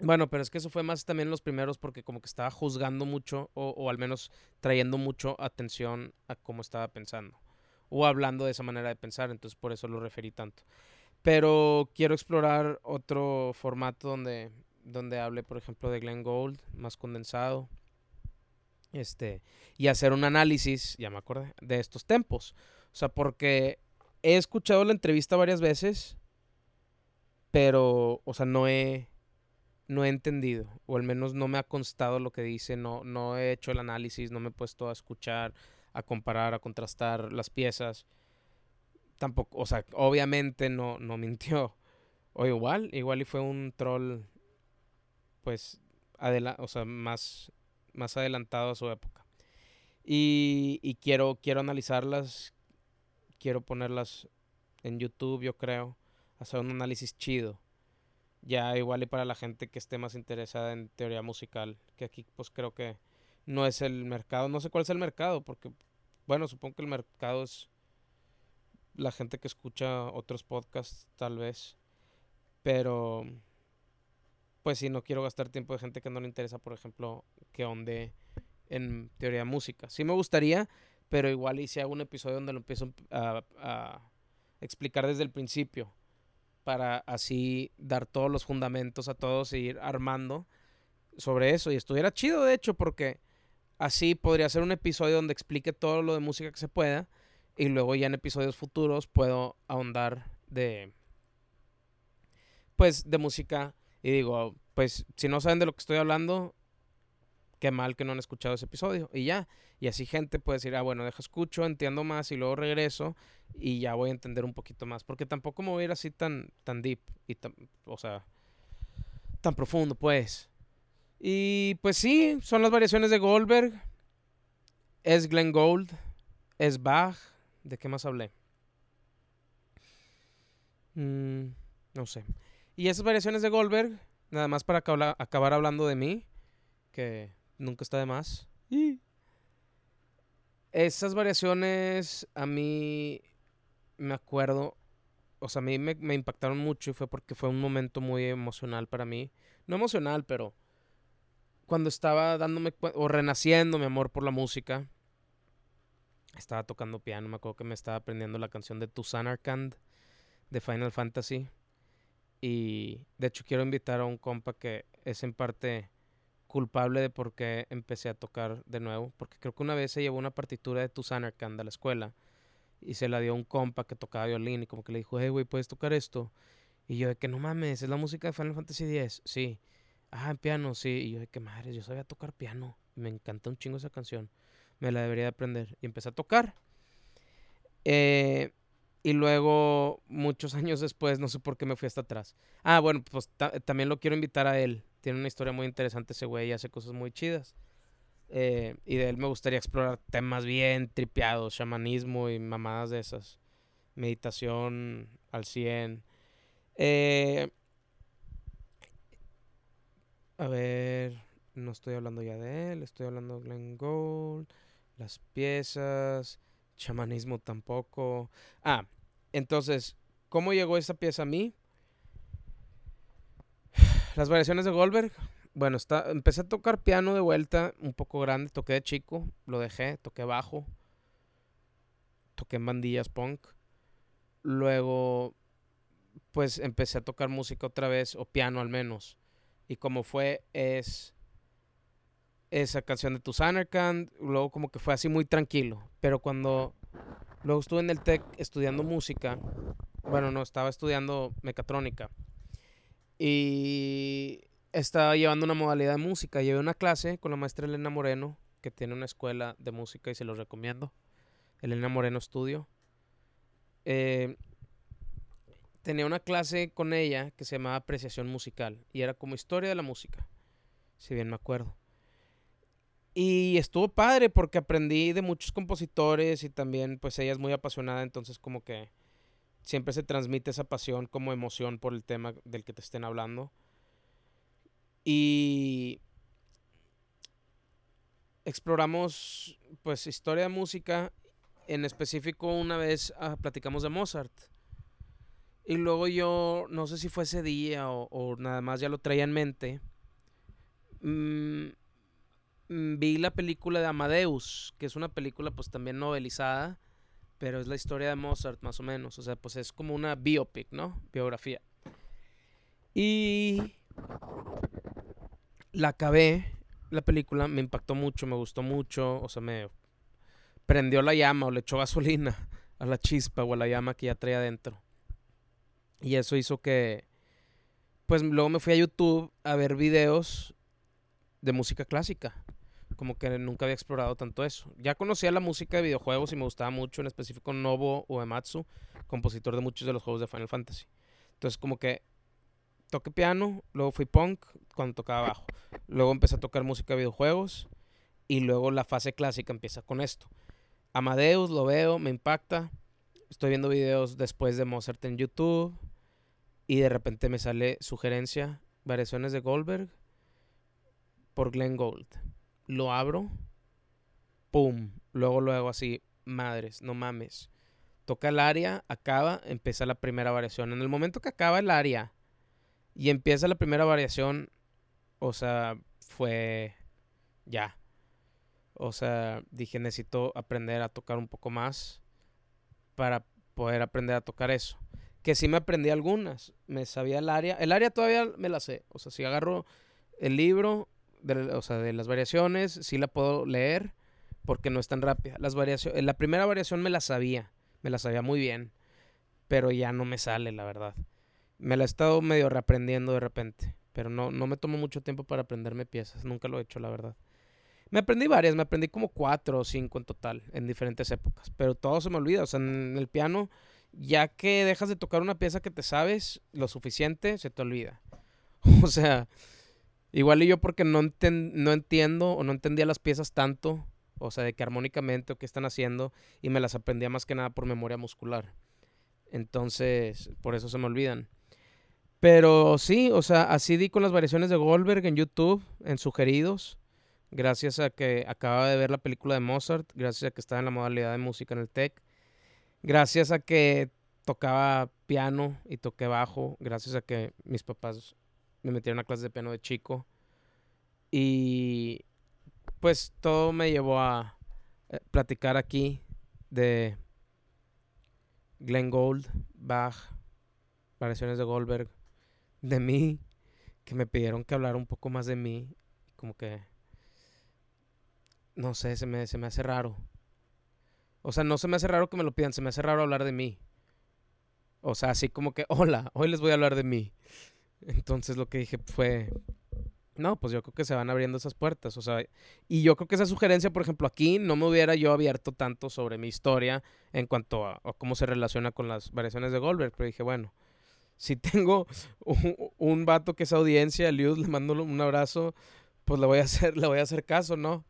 bueno pero es que eso fue más también los primeros porque como que estaba juzgando mucho o, o al menos trayendo mucho atención a cómo estaba pensando o hablando de esa manera de pensar entonces por eso lo referí tanto pero quiero explorar otro formato donde, donde hable, por ejemplo, de Glenn Gold, más condensado. Este, y hacer un análisis, ya me acordé, de estos tempos. O sea, porque he escuchado la entrevista varias veces, pero, o sea, no he, no he entendido, o al menos no me ha constado lo que dice, no, no he hecho el análisis, no me he puesto a escuchar, a comparar, a contrastar las piezas tampoco, o sea, obviamente no, no mintió. O igual, igual y fue un troll, pues, o sea, más, más adelantado a su época. Y, y quiero, quiero analizarlas, quiero ponerlas en YouTube, yo creo, hacer un análisis chido. Ya igual y para la gente que esté más interesada en teoría musical, que aquí pues creo que no es el mercado, no sé cuál es el mercado, porque bueno, supongo que el mercado es la gente que escucha otros podcasts, tal vez. Pero, pues si no quiero gastar tiempo de gente que no le interesa, por ejemplo, que onde en teoría de música. Sí me gustaría, pero igual hago un episodio donde lo empiezo a, a explicar desde el principio para así dar todos los fundamentos a todos e ir armando sobre eso. Y estuviera chido, de hecho, porque así podría ser un episodio donde explique todo lo de música que se pueda. Y luego ya en episodios futuros puedo ahondar de... Pues de música. Y digo, pues si no saben de lo que estoy hablando, qué mal que no han escuchado ese episodio. Y ya. Y así gente puede decir, ah, bueno, deja escucho, entiendo más y luego regreso y ya voy a entender un poquito más. Porque tampoco me voy a ir así tan, tan deep y tan, o sea, tan profundo, pues. Y pues sí, son las variaciones de Goldberg. Es Glenn Gold. Es Bach. ¿De qué más hablé? Mm, no sé. Y esas variaciones de Goldberg, nada más para acabar hablando de mí, que nunca está de más. Esas variaciones a mí me acuerdo, o sea, a mí me, me, impactaron mucho y fue porque fue un momento muy emocional para mí. No emocional, pero cuando estaba dándome o renaciendo mi amor por la música, estaba tocando piano, me acuerdo que me estaba aprendiendo la canción de Tusanarkand de Final Fantasy. Y de hecho quiero invitar a un compa que es en parte culpable de por qué empecé a tocar de nuevo, porque creo que una vez se llevó una partitura de Tusanarkand a la escuela y se la dio a un compa que tocaba violín y como que le dijo, hey, güey, ¿puedes tocar esto? Y yo de que no mames, es la música de Final Fantasy X. Sí. Ah, en piano, sí. Y yo de que madre, yo sabía tocar piano. Me encanta un chingo esa canción. Me la debería de aprender. Y empecé a tocar. Eh, y luego, muchos años después, no sé por qué me fui hasta atrás. Ah, bueno, pues también lo quiero invitar a él. Tiene una historia muy interesante ese güey y hace cosas muy chidas. Eh, y de él me gustaría explorar temas bien tripeados, shamanismo y mamadas de esas. Meditación al 100. Eh, a ver, no estoy hablando ya de él, estoy hablando de Glenn Gold, las piezas, chamanismo tampoco. Ah, entonces, ¿cómo llegó esa pieza a mí? Las variaciones de Goldberg, bueno, está, empecé a tocar piano de vuelta, un poco grande, toqué de chico, lo dejé, toqué bajo, toqué en bandillas punk. Luego, pues empecé a tocar música otra vez, o piano al menos. Y como fue, es esa canción de Tu luego como que fue así muy tranquilo. Pero cuando luego estuve en el TEC estudiando música, bueno, no, estaba estudiando mecatrónica. Y estaba llevando una modalidad de música. Llevé una clase con la maestra Elena Moreno, que tiene una escuela de música y se los recomiendo. Elena Moreno Studio. Eh, tenía una clase con ella que se llamaba Apreciación Musical y era como historia de la música, si bien me acuerdo. Y estuvo padre porque aprendí de muchos compositores y también pues ella es muy apasionada, entonces como que siempre se transmite esa pasión como emoción por el tema del que te estén hablando. Y exploramos pues historia de música, en específico una vez ah, platicamos de Mozart. Y luego yo, no sé si fue ese día o, nada más ya lo traía en mente, mm, vi la película de Amadeus, que es una película pues también novelizada, pero es la historia de Mozart más o menos, o sea, pues es como una biopic, ¿no? Biografía. Y la acabé, la película, me impactó mucho, me gustó mucho, o sea, me prendió la llama o le echó gasolina a la chispa o a la llama que ya traía adentro. Y eso hizo que, pues luego me fui a YouTube a ver videos de música clásica. Como que nunca había explorado tanto eso. Ya conocía la música de videojuegos y me gustaba mucho, en específico Nobuo Uematsu, compositor de muchos de los juegos de Final Fantasy. Entonces como que toqué piano, luego fui punk cuando tocaba bajo. Luego empecé a tocar música de videojuegos y luego la fase clásica empieza con esto. Amadeus lo veo, me impacta. Estoy viendo videos después de Mozart en YouTube y de repente me sale sugerencia, variaciones de Goldberg por Glenn Gold. Lo abro, pum, luego luego así, madres, no mames. Toca el área, acaba, empieza la primera variación. En el momento que acaba el área y empieza la primera variación, o sea, fue ya. O sea, dije, necesito aprender a tocar un poco más para poder aprender a tocar eso. Que sí me aprendí algunas. Me sabía el área. El área todavía me la sé. O sea, si agarro el libro, de, o sea, de las variaciones, sí la puedo leer porque no es tan rápida. Las variaciones, la primera variación me la sabía. Me la sabía muy bien. Pero ya no me sale, la verdad. Me la he estado medio reaprendiendo de repente. Pero no, no me tomo mucho tiempo para aprenderme piezas. Nunca lo he hecho, la verdad. Me aprendí varias, me aprendí como cuatro o cinco en total, en diferentes épocas. Pero todo se me olvida. O sea, en el piano, ya que dejas de tocar una pieza que te sabes lo suficiente, se te olvida. O sea, igual y yo porque no, no entiendo o no entendía las piezas tanto, o sea, de que armónicamente o qué están haciendo, y me las aprendía más que nada por memoria muscular. Entonces, por eso se me olvidan. Pero sí, o sea, así di con las variaciones de Goldberg en YouTube, en sugeridos. Gracias a que acababa de ver la película de Mozart, gracias a que estaba en la modalidad de música en el TEC, gracias a que tocaba piano y toqué bajo, gracias a que mis papás me metieron a clases de piano de chico. Y pues todo me llevó a eh, platicar aquí de Glenn Gould, Bach, variaciones de Goldberg, de mí, que me pidieron que hablara un poco más de mí, como que, no sé, se me, se me hace raro. O sea, no se me hace raro que me lo pidan, se me hace raro hablar de mí. O sea, así como que, hola, hoy les voy a hablar de mí. Entonces lo que dije fue, no, pues yo creo que se van abriendo esas puertas. O sea, y yo creo que esa sugerencia, por ejemplo, aquí no me hubiera yo abierto tanto sobre mi historia en cuanto a, cómo se relaciona con las variaciones de Goldberg. Pero dije, bueno, si tengo un, vato que es audiencia, Lius, le mando un abrazo, pues le voy a hacer, le voy a hacer caso, ¿no?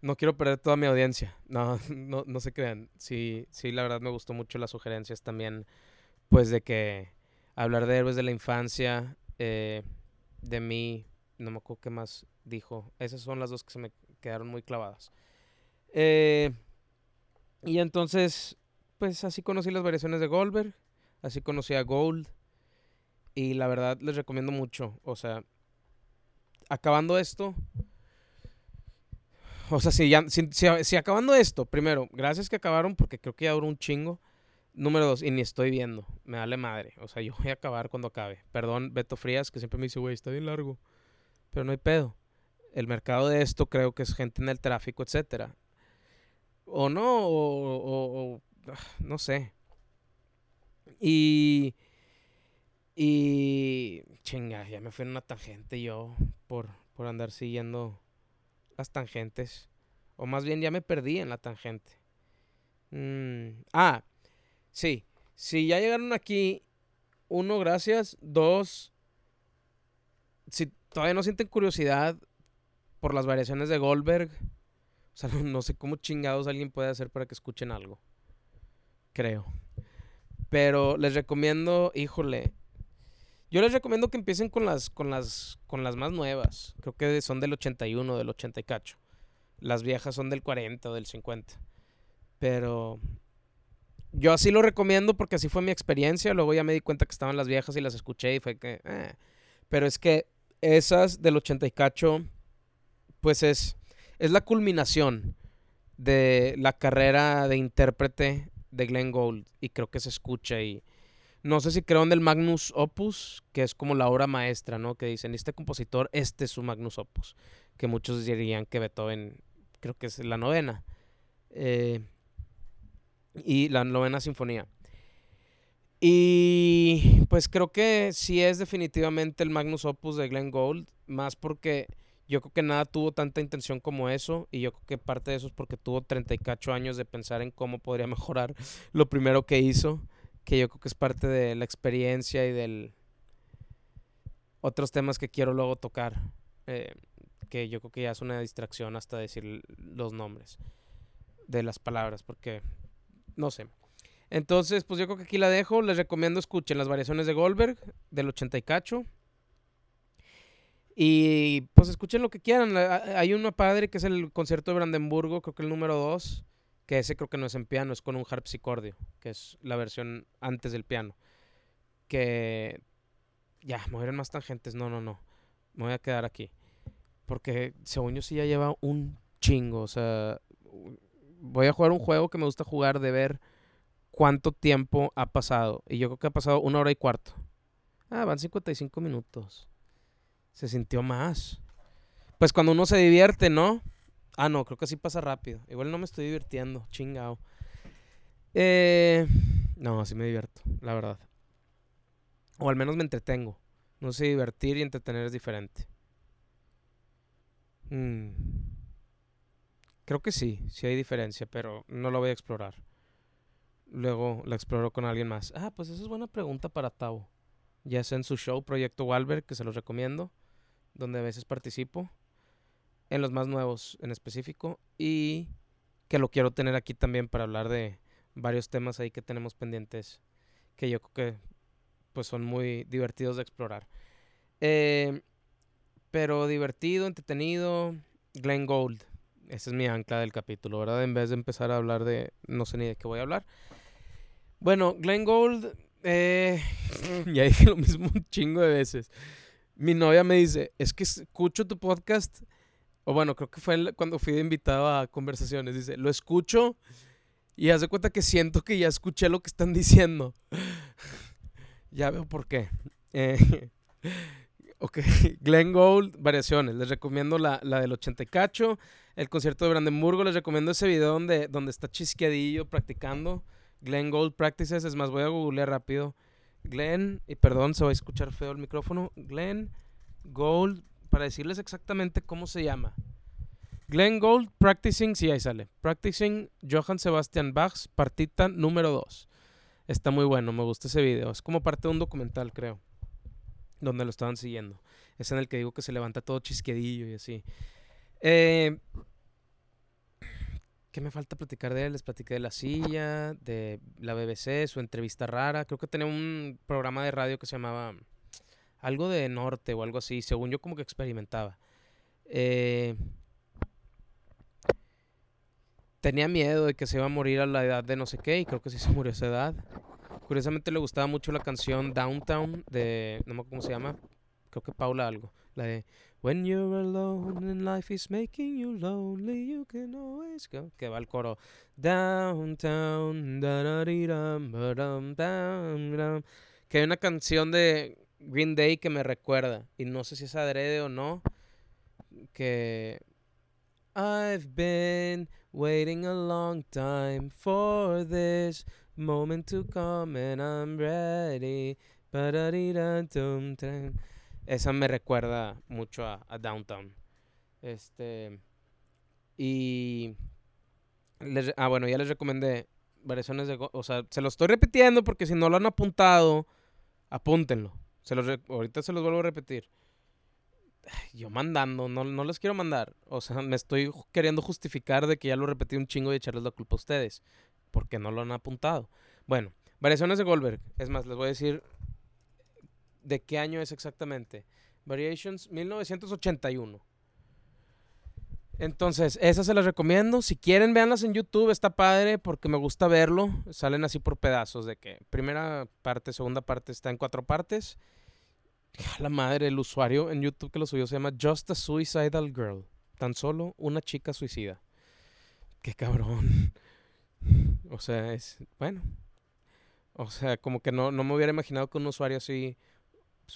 No quiero perder toda mi audiencia. No, no, no se crean. Sí, sí, la verdad me gustó mucho las sugerencias también, pues de que hablar de héroes de la infancia, eh, de mí, no me acuerdo qué más dijo. Esas son las dos que se me quedaron muy clavadas. Eh, y entonces, pues así conocí las variaciones de Goldberg, así conocí a Gold. Y la verdad les recomiendo mucho. O sea, acabando esto. O sea, si, ya, si, acabando esto, primero, gracias que acabaron porque creo que ya duró un chingo. Número dos, y ni estoy viendo. Me vale madre. O sea, yo voy a acabar cuando acabe. Perdón, Beto Frías, que siempre me dice, güey, está bien largo. Pero no hay pedo. El mercado de esto creo que es gente en el tráfico, etcétera. O no, o, ah, no sé. Y y chinga, ya me fui en una tangente yo por, por andar siguiendo las tangentes. O más bien ya me perdí en la tangente. Mm, ah, sí. Si ya llegaron aquí, uno, gracias. Dos, si todavía no sienten curiosidad por las variaciones de Goldberg, o sea, no sé cómo chingados alguien puede hacer para que escuchen algo. Creo. Pero les recomiendo, híjole, yo les recomiendo que empiecen con las, con las, con las más nuevas. Creo que son del 81, del 80 y cacho. Las viejas son del 40 o del 50. Pero yo así lo recomiendo porque así fue mi experiencia. Luego ya me di cuenta que estaban las viejas y las escuché y fue que... Eh. Pero es que esas del 80 y cacho, pues es, es la culminación de la carrera de intérprete de Glenn Gould. Y creo que se escucha y no sé si crearon del Magnus Opus, que es como la obra maestra, ¿no? Que dicen, este compositor, este es su Magnus Opus. Que muchos dirían que Beethoven, creo que es la novena. Eh, y la novena sinfonía. Y pues creo que sí es definitivamente el Magnus Opus de Glenn Gould, más porque yo creo que nada tuvo tanta intención como eso, y yo creo que parte de eso es porque tuvo 34 años de pensar en cómo podría mejorar lo primero que hizo que yo creo que es parte de la experiencia y del otros temas que quiero luego tocar. Eh, que yo creo que ya es una distracción hasta decir los nombres de las palabras, porque no sé. Entonces, pues yo creo que aquí la dejo. Les recomiendo escuchen las variaciones de Goldberg del 80 y cacho. Y pues escuchen lo que quieran. Hay uno padre que es el concierto de Brandenburgo, creo que el número 2, que ese creo que no es en piano, es con un harpsicordio, que es la versión antes del piano. Que ya, me más tangentes. No, no, no. Me voy a quedar aquí. Porque según yo sí ya lleva un chingo. O sea, voy a jugar un juego que me gusta jugar de ver cuánto tiempo ha pasado. Y yo creo que ha pasado una hora y cuarto. Ah, van 55 minutos. Se sintió más. Pues cuando uno se divierte, ¿no? Ah, no, creo que así pasa rápido. Igual no me estoy divirtiendo, chingado. Eh, no, así me divierto, la verdad. O al menos me entretengo. No sé, divertir y entretener es diferente. Mm. Creo que sí, sí hay diferencia, pero no lo voy a explorar. Luego la exploro con alguien más. Ah, pues esa es buena pregunta para Tavo. Ya sea en su show Proyecto Walberg, que se los recomiendo, donde a veces participo. En los más nuevos en específico. Y que lo quiero tener aquí también para hablar de varios temas ahí que tenemos pendientes. Que yo creo que pues son muy divertidos de explorar. Eh, pero divertido, entretenido. Glenn Gold. Esa es mi ancla del capítulo, ¿verdad? En vez de empezar a hablar de. No sé ni de qué voy a hablar. Bueno, Glenn Gold. Eh, ya dije lo mismo un chingo de veces. Mi novia me dice: Es que escucho tu podcast. O bueno, creo que fue cuando fui invitado a conversaciones. Dice: Lo escucho y haz de cuenta que siento que ya escuché lo que están diciendo. ya veo por qué. Eh, Ok, Glenn Gould, variaciones. Les recomiendo la, la del 80 cacho. El concierto de Brandenburgo. Les recomiendo ese video donde, donde está chisqueadillo practicando. Glenn Gould Practices. Es más, voy a googlear rápido. Glenn, y perdón, se va a escuchar feo el micrófono. Glenn Gould, para decirles exactamente cómo se llama. Glenn Gould Practicing, sí, ahí sale. Practicing Johann Sebastian Bach's partita número 2. Está muy bueno, me gusta ese video. Es como parte de un documental, creo donde lo estaban siguiendo. Es en el que digo que se levanta todo chisquedillo y así. Eh, ¿Qué me falta platicar de él? Les platiqué de la silla, de la BBC, su entrevista rara. Creo que tenía un programa de radio que se llamaba algo de norte o algo así. Según yo como que experimentaba. Eh, tenía miedo de que se iba a morir a la edad de no sé qué y creo que sí se murió a esa edad. Curiosamente le gustaba mucho la canción Downtown de, no me acuerdo cómo se llama, creo que Paula algo, la de When you're alone and life is making you lonely, you can always go, que va el coro. Downtown, que hay una canción de Green Day que me recuerda, y no sé si es adrede o no, que I've been waiting a long time for this moment to come and I'm ready. Esa me recuerda mucho a, Downtown. Este. Y. ah, bueno, ya les recomendé variaciones de. O sea, se lo estoy repitiendo porque si no lo han apuntado, apúntenlo. Se los ahorita se los vuelvo a repetir. Yo mandando, no, no les quiero mandar. O sea, me estoy queriendo justificar de que ya lo repetí un chingo y echarles la culpa a ustedes porque no lo han apuntado. Bueno, variaciones de Goldberg. Es más, les voy a decir de qué año es exactamente. Variations 1981. Entonces, esas se las recomiendo. Si quieren, véanlas en YouTube. Está padre porque me gusta verlo. Salen así por pedazos de que primera parte, segunda parte está en cuatro partes. La madre, el usuario en YouTube que lo subió se llama Just a Suicidal Girl. Tan solo una chica suicida. Qué cabrón. O sea, es, bueno. O sea, como que no, no me hubiera imaginado que un usuario así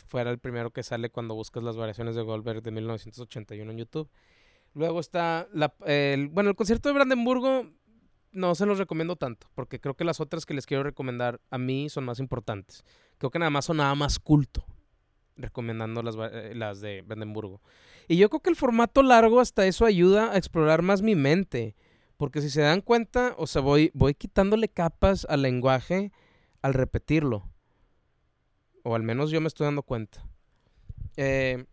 fuera el primero que sale cuando buscas las variaciones de Goldberg de 1981 en YouTube. Luego está, la, el, bueno, el concierto de Brandenburgo no se los recomiendo tanto, porque creo que las otras que les quiero recomendar a mí son más importantes. Creo que nada más son nada más culto, recomendando las, eh, las de Brandenburgo. Y yo creo que el formato largo hasta eso ayuda a explorar más mi mente. Porque si se dan cuenta, o sea, voy, voy quitándole capas al lenguaje al repetirlo. O al menos yo me estoy dando cuenta. Eh,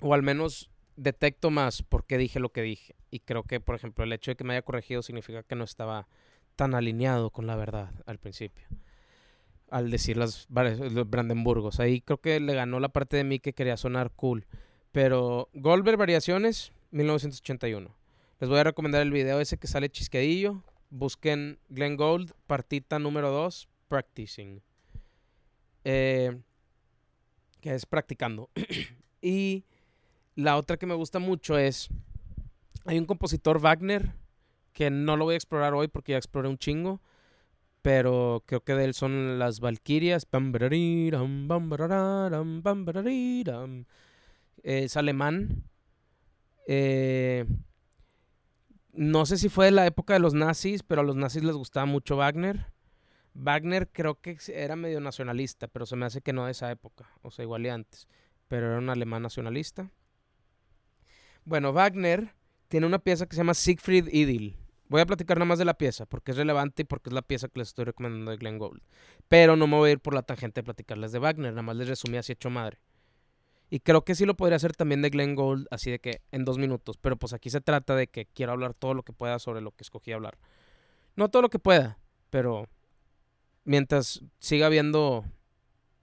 o al menos detecto más por qué dije lo que dije. Y creo que, por ejemplo, el hecho de que me haya corregido significa que no estaba tan alineado con la verdad al principio. Al decir las, los Brandenburgos. Ahí creo que le ganó la parte de mí que quería sonar cool. Pero Goldberg Variaciones, 1981. Les voy a recomendar el video ese que sale chisquedillo. Busquen Glenn Gold, partita número 2, Practicing. Eh, que es practicando. y la otra que me gusta mucho es. Hay un compositor Wagner que no lo voy a explorar hoy porque ya exploré un chingo. Pero creo que de él son las Valquirias. Es alemán. Eh, no sé si fue de la época de los nazis, pero a los nazis les gustaba mucho Wagner. Wagner creo que era medio nacionalista, pero se me hace que no de esa época, o sea, igual y antes, pero era un alemán nacionalista. Bueno, Wagner tiene una pieza que se llama Siegfried Idyll. Voy a platicar nada más de la pieza, porque es relevante y porque es la pieza que les estoy recomendando de Glenn Gould. Pero no me voy a ir por la tangente de platicarles de Wagner, nada más les resumí así hecho madre. Y creo que sí lo podría hacer también de Glenn Gould, así de que en dos minutos. Pero pues aquí se trata de que quiero hablar todo lo que pueda sobre lo que escogí hablar. No todo lo que pueda, pero mientras siga habiendo,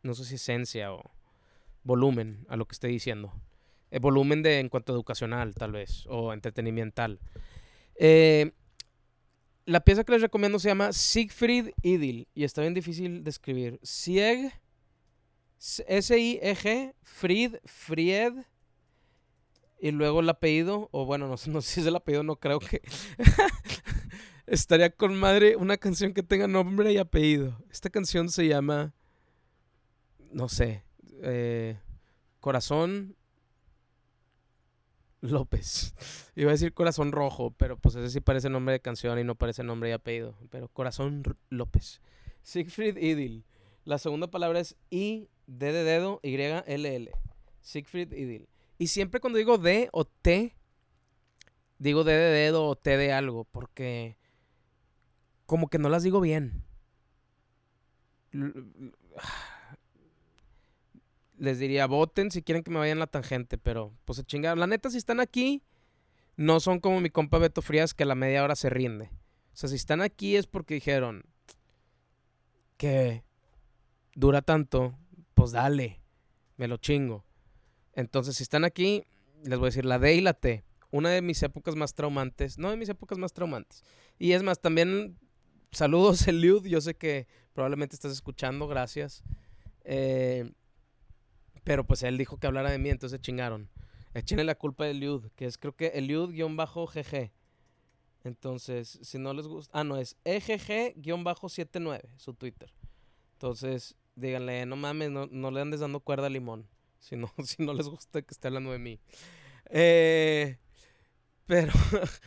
no sé si esencia o volumen a lo que estoy diciendo. El eh, volumen de en cuanto a educacional, tal vez, o entretenimiental. Eh, la pieza que les recomiendo se llama Siegfried Idyll y está bien difícil de escribir. Sieg, S-I-E-G, Fried, Fried, y luego el apellido, o bueno, no, no sé si es el apellido, no creo que. Estaría con madre una canción que tenga nombre y apellido. Esta canción se llama, no sé, eh, Corazón López. Iba a decir Corazón Rojo, pero pues ese sí parece nombre de canción y no parece nombre y apellido. Pero Corazón López. Siegfried Idyll. La segunda palabra es I, D de dedo, Y, L, L. Siegfried Idyll. Y siempre cuando digo D o T, digo D de dedo o T de algo, porque como que no las digo bien. Les diría, voten si quieren que me vayan la tangente, pero pues se chingaron. La neta, si están aquí, no son como mi compa Beto Frías que a la media hora se rinde. O sea, si están aquí es porque dijeron que dura tanto, pues dale, me lo chingo. Entonces, si están aquí, les voy a decir la D y la T. Una de mis épocas más traumantes, no de mis épocas más traumantes. Y es más, también saludos, Eliud. Yo sé que probablemente estás escuchando, gracias. Eh, pero pues él dijo que hablara de mí, entonces chingaron. Échenle la culpa de Eliud, que es creo que Eliud-GG. Entonces, si no les gusta. Ah, no, es EGG-79, su Twitter. Entonces, díganle, no mames, no, no, le andes dando cuerda a limón. Si no, si no les gusta que esté hablando de mí. Eh, pero,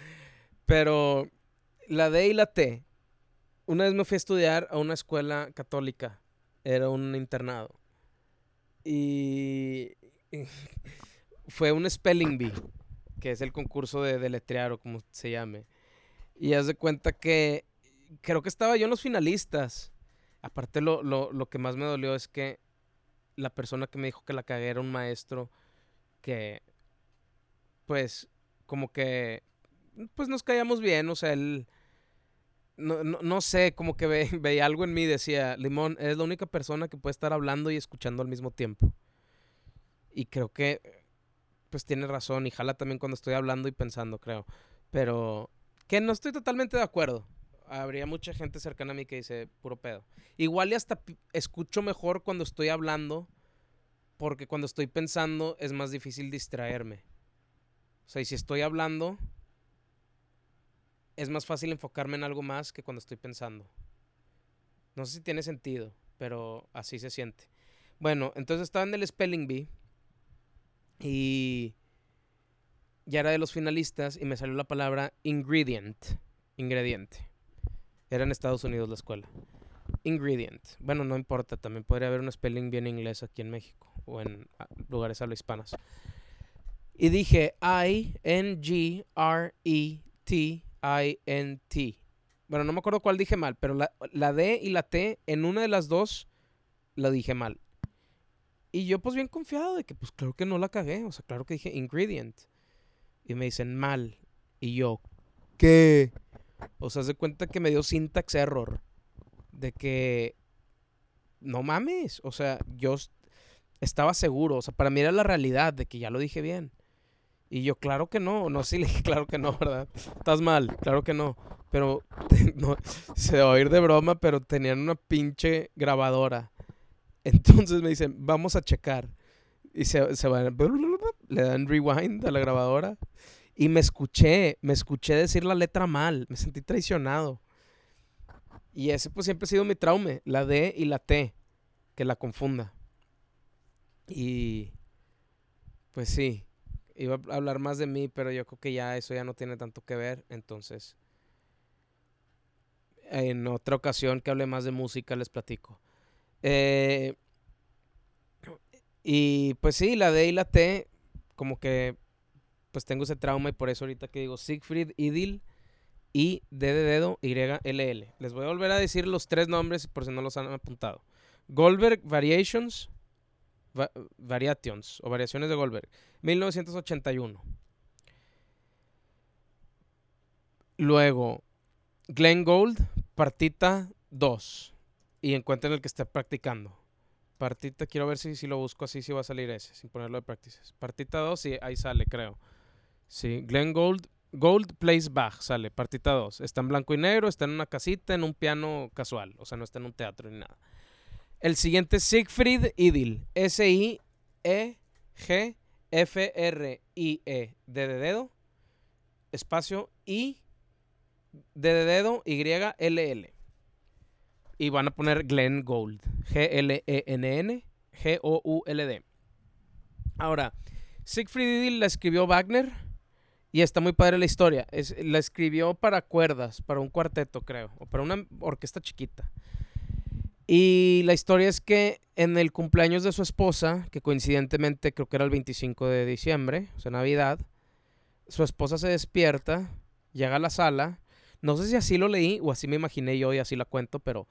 pero, la D y la T una vez me fui a estudiar a una escuela católica. Era un internado. Y fue un spelling bee, que es el concurso de deletrear o como se llame. Y haz de cuenta que creo que estaba yo en los finalistas. Aparte lo, lo, lo que más me dolió es que la persona que me dijo que la cagué era un maestro que, pues, como que, pues nos caíamos bien, o sea, él no, no, no, sé, como que ve, veía algo en mí, decía, Limón, eres la única persona que puede estar hablando y escuchando al mismo tiempo. Y creo que, pues tiene razón, y jala también cuando estoy hablando y pensando, creo. Pero que no estoy totalmente de acuerdo. Habría mucha gente cercana a mí que dice, puro pedo. Igual y hasta escucho mejor cuando estoy hablando, porque cuando estoy pensando es más difícil distraerme. O sea, y si estoy hablando, es más fácil enfocarme en algo más que cuando estoy pensando. No sé si tiene sentido, pero así se siente. Bueno, entonces estaba en el Spelling Bee y ya era de los finalistas y me salió la palabra ingredient, ingrediente. Era en Estados Unidos la escuela. Ingredient. Bueno, no importa, también podría haber un spelling bien inglés aquí en México o en ah, lugares habla hispanas. Y dije I N G R E T I-N-T. Bueno, no me acuerdo cuál dije mal, pero la, D y la T, en una de las dos, la dije mal. Y yo pues bien confiado de que pues claro que no la cagué. O sea, claro que dije ingredient. Y me dicen mal. Y yo, ¿qué? O sea, se cuenta que me dio syntax error. De que, no mames. O sea, yo estaba seguro. O sea, para mí era la realidad de que ya lo dije bien. Y yo, claro que no. No, sí le dije, claro que no, ¿verdad? Estás mal, claro que no. Pero, no, se va a oír de broma, pero tenían una pinche grabadora. Entonces me dicen, vamos a checar. Y se, se van, le dan rewind a la grabadora. Y me escuché, me escuché decir la letra mal. Me sentí traicionado. Y ese pues siempre ha sido mi trauma, la D y la T, que la confunda. Y pues sí, iba a hablar más de mí, pero yo creo que ya eso ya no tiene tanto que ver. Entonces, en otra ocasión que hable más de música les platico. Eh, y pues sí, la D y la T, como que pues tengo ese trauma y por eso ahorita que digo Siegfried, Idil y D de dedo, Y, L, Les voy a volver a decir los tres nombres por si no los han apuntado. Goldberg Variations, Variations o Variaciones de Goldberg, 1981. Luego, Glenn Gould, Partita 2. Y encuentren el que esté practicando. Partita, quiero ver si, si lo busco así, si va a salir ese, sin ponerlo de practices. Partita 2, sí, ahí sale, creo. Sí, Glenn Gould, Gold Plays Bach, sale, partita 2. Está en blanco y negro, está en una casita, en un piano casual. O sea, no está en un teatro ni nada. El siguiente es Siegfried Idil. S-I-E-G-F-R-I-E. D de dedo. Espacio I. D de dedo. Y-L-L. Y van a poner Glenn Gould. G-L-E-N-N. G-O-U-L-D. Ahora, Siegfried Idil la escribió Wagner. Y está muy padre la historia. Es, la escribió para cuerdas, para un cuarteto, creo. O para una orquesta chiquita. Y la historia es que en el cumpleaños de su esposa, que coincidentemente creo que era el 25 de diciembre, o sea, Navidad, su esposa se despierta, llega a la sala. No sé si así lo leí o así me imaginé yo y así la cuento, pero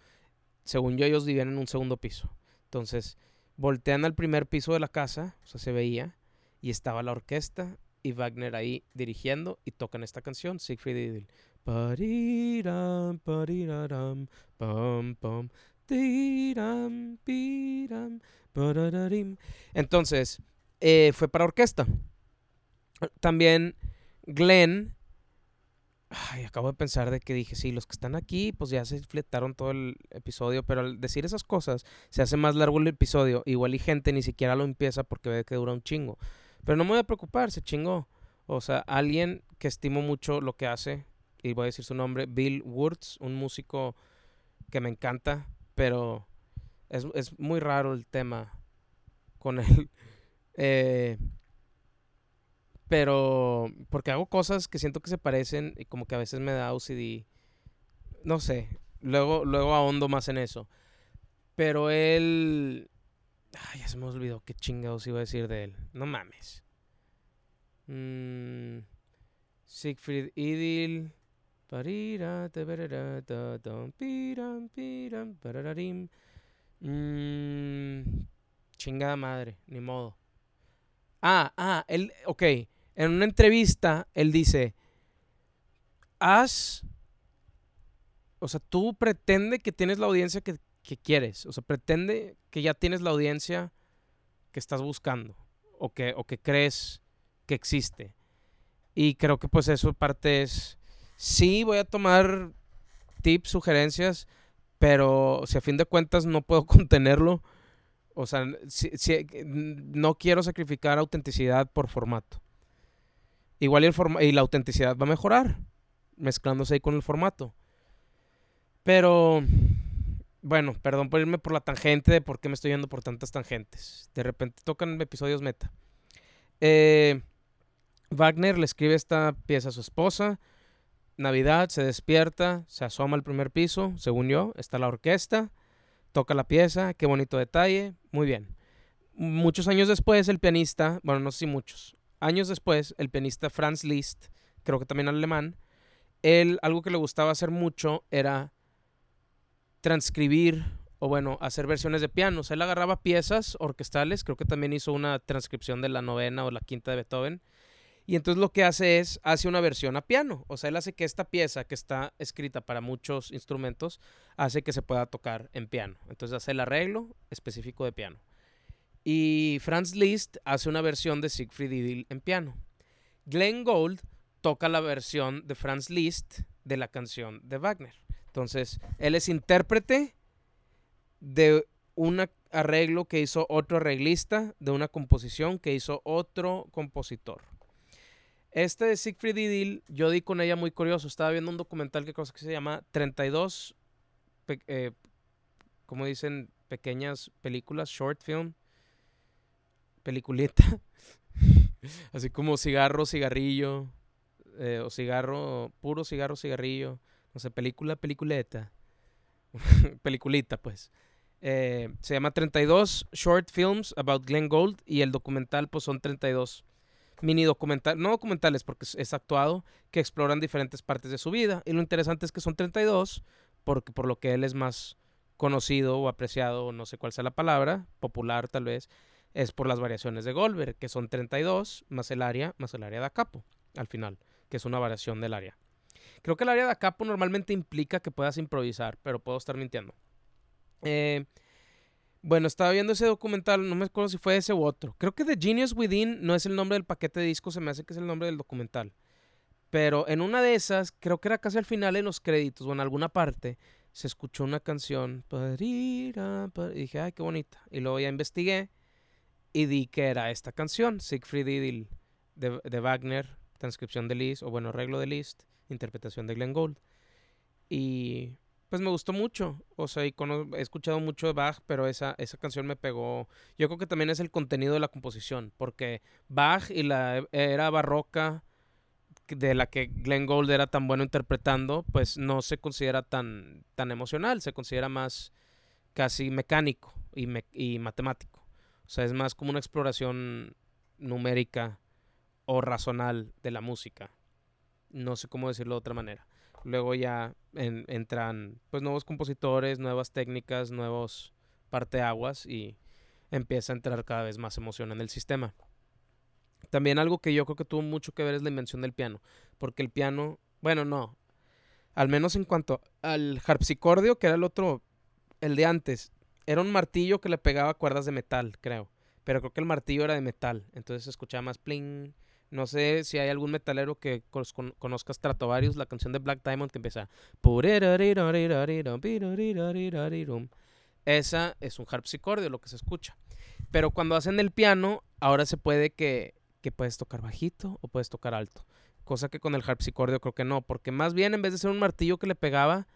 según yo ellos vivían en un segundo piso. Entonces, voltean al primer piso de la casa, o sea, se veía, y estaba la orquesta y Wagner ahí dirigiendo y tocan esta canción, Siegfried Idil. pam, pam. Entonces, eh, fue para orquesta. También Glenn. Ay, acabo de pensar de que dije, sí, los que están aquí, pues ya se fletaron todo el episodio, pero al decir esas cosas, se hace más largo el episodio. Igual y gente ni siquiera lo empieza porque ve que dura un chingo. Pero no me voy a preocupar, se chingó. O sea, alguien que estimo mucho lo que hace, y voy a decir su nombre, Bill Wurtz, un músico que me encanta, pero es, muy raro el tema con él. Eh, pero porque hago cosas que siento que se parecen y como que a veces me da OCD. No sé, luego, luego ahondo más en eso. Pero él... Ay, ya se me olvidó qué chingados iba a decir de él. No mames. Mm, Siegfried Idil. Mm, chingada madre, ni modo. Ah, ah, él, ok. En una entrevista, él dice, haz, o sea, tú pretende que tienes la audiencia que, que quieres. O sea, pretende que ya tienes la audiencia que estás buscando o que, o que crees que existe. Y creo que pues eso parte es sí voy a tomar tips, sugerencias, pero si a fin de cuentas no puedo contenerlo, o sea, si, no quiero sacrificar autenticidad por formato. Igual el y la autenticidad va a mejorar, mezclándose ahí con el formato. Pero, bueno, perdón por irme por la tangente de por qué me estoy yendo por tantas tangentes. De repente tocan episodios meta. Eh, Wagner le escribe esta pieza a su esposa Navidad, se despierta, se asoma al primer piso, según yo, está la orquesta, toca la pieza, qué bonito detalle, muy bien. Muchos años después, el pianista, bueno, no sé si muchos, años después, el pianista Franz Liszt, creo que también alemán, él, algo que le gustaba hacer mucho era transcribir o bueno, hacer versiones de pianos. Él agarraba piezas orquestales, creo que también hizo una transcripción de la novena o la quinta de Beethoven, Y entonces lo que hace es, hace una versión a piano. O sea, él hace que esta pieza que está escrita para muchos instrumentos, hace que se pueda tocar en piano. Entonces hace el arreglo específico de piano. Y Franz Liszt hace una versión de Siegfried Idyll en piano. Glenn Gould toca la versión de Franz Liszt de la canción de Wagner. Entonces, él es intérprete de un arreglo que hizo otro arreglista, de una composición que hizo otro compositor. Este de Siegfried Idyll, yo di con ella muy curioso. Estaba viendo un documental que, cosa que se llama 32, eh, como dicen, pequeñas películas, short film, peliculita. Así como cigarro, cigarrillo, eh, o cigarro, puro cigarro, cigarrillo. No sé, película, peliculeta. Peliculita, pues. Eh, se llama 32 Short Films About Glenn Gould y el documental pues son 32 mini documentales, no documentales porque es, actuado, que exploran diferentes partes de su vida. Y lo interesante es que son 32 porque por lo que él es más conocido o apreciado, no sé cuál sea la palabra, popular tal vez, es por las variaciones de Goldberg, que son 32 más el área, más el área de capo, al final, que es una variación del área. Creo que el área de capo normalmente implica que puedas improvisar, pero puedo estar mintiendo. Eh, bueno, estaba viendo ese documental, no me acuerdo si fue ese u otro. Creo que The Genius Within no es el nombre del paquete de discos, se me hace que es el nombre del documental. Pero en una de esas, creo que era casi al final en los créditos o en alguna parte, se escuchó una canción. Y dije, ay, qué bonita. Y luego ya investigué y di que era esta canción, Siegfried Idyll de, de Wagner, transcripción de Liszt, o bueno, arreglo de Liszt, interpretación de Glenn Gould. Y pues me gustó mucho. O sea, he escuchado mucho de Bach, pero esa, esa canción me pegó. Yo creo que también es el contenido de la composición, porque Bach y la era barroca de la que Glenn Gould era tan bueno interpretando, pues no se considera tan, tan emocional, se considera más casi mecánico y, y matemático. O sea, es más como una exploración numérica o razonal de la música. No sé cómo decirlo de otra manera. Luego ya entran pues nuevos compositores, nuevas técnicas, nuevos parteaguas y empieza a entrar cada vez más emoción en el sistema. También algo que yo creo que tuvo mucho que ver es la invención del piano, porque el piano, bueno, no, al menos en cuanto al harpsicordio, que era el otro, el de antes, era un martillo que le pegaba cuerdas de metal, creo, pero creo que el martillo era de metal, entonces se escuchaba más pling, no sé si hay algún metalero que conozca Stratovarius, la canción de Black Diamond que empieza. Esa es un harpsicordio, lo que se escucha. Pero cuando hacen el piano, ahora se puede que, que puedes tocar bajito o puedes tocar alto. Cosa que con el harpsicordio creo que no, porque más bien en vez de ser un martillo que le pegaba,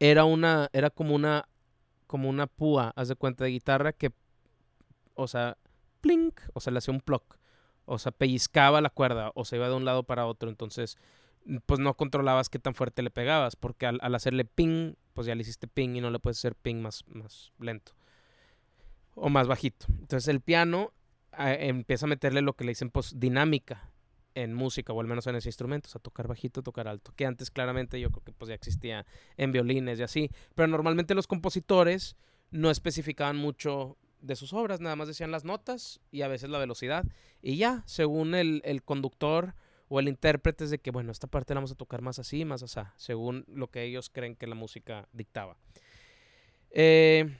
era una, era como una, como una púa, haz de cuenta de guitarra que, o sea, plink, o sea, le hacía un pluck o sea, pellizcaba la cuerda o se iba de un lado para otro, entonces pues no controlabas qué tan fuerte le pegabas, porque al, hacerle ping, pues ya le hiciste ping y no le puedes hacer ping más, más lento o más bajito. Entonces el piano ah, empieza a meterle lo que le dicen pues dinámica en música o al menos en ese instrumento, o sea, tocar bajito, tocar alto, que antes claramente yo creo que pues ya existía en violines y así, pero normalmente los compositores no especificaban mucho de sus obras, nada más decían las notas y a veces la velocidad. Y ya, según el, conductor o el intérprete, es de que, bueno, esta parte la vamos a tocar más así, más así, según lo que ellos creen que la música dictaba. Eh,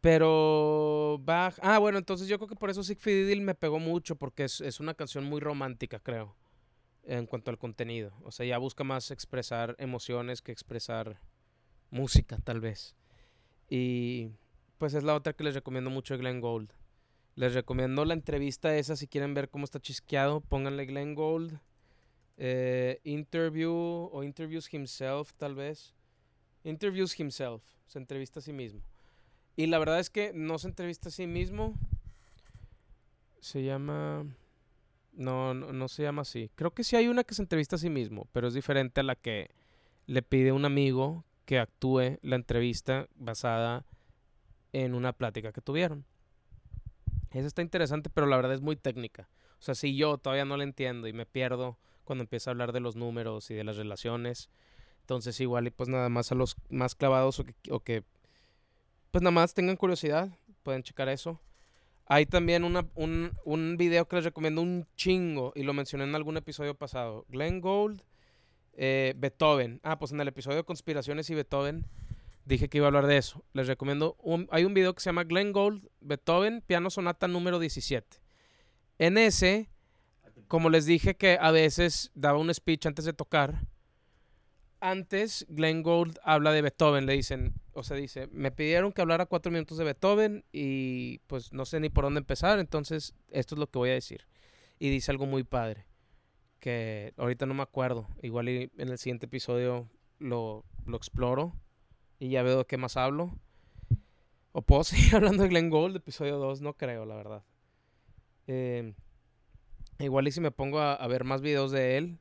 pero Bach, ah, bueno, entonces yo creo que por eso Siegfried me pegó mucho, porque es, es una canción muy romántica, creo, en cuanto al contenido. O sea, ya busca más expresar emociones que expresar música, tal vez. Y pues es la otra que les recomiendo mucho de Glenn Gould. Les recomiendo la entrevista esa si quieren ver cómo está chisqueado. Pónganle Glenn Gould. Eh, interview o interviews himself tal vez. Interviews himself. Se entrevista a sí mismo. Y la verdad es que no se entrevista a sí mismo. Se llama... No, no, no se llama así. Creo que sí hay una que se entrevista a sí mismo, pero es diferente a la que le pide un amigo que actúe la entrevista basada en una plática que tuvieron. Esa está interesante, pero la verdad es muy técnica. O sea, si yo todavía no la entiendo y me pierdo cuando empieza a hablar de los números y de las relaciones, entonces igual y pues nada más a los más clavados o que, pues nada más tengan curiosidad, pueden checar eso. Hay también una, un, un video que les recomiendo un chingo y lo mencioné en algún episodio pasado. Glenn Gould, eh, Beethoven. Ah, pues en el episodio de Conspiraciones y Beethoven dije que iba a hablar de eso. Les recomiendo, hay un video que se llama Glenn Gould, Beethoven, Piano Sonata número 17. En ese, como les dije que a veces daba un speech antes de tocar, antes Glenn Gould habla de Beethoven, le dicen, o sea, dice, me pidieron que hablara cuatro minutos de Beethoven y pues no sé ni por dónde empezar, entonces esto es lo que voy a decir. Y dice algo muy padre, que ahorita no me acuerdo, igual en el siguiente episodio lo, lo exploro y ya veo qué más hablo. O puedo seguir hablando de Glenn Gould, episodio 2, no creo, la verdad. Eh, igual y si me pongo a, a ver más videos de él,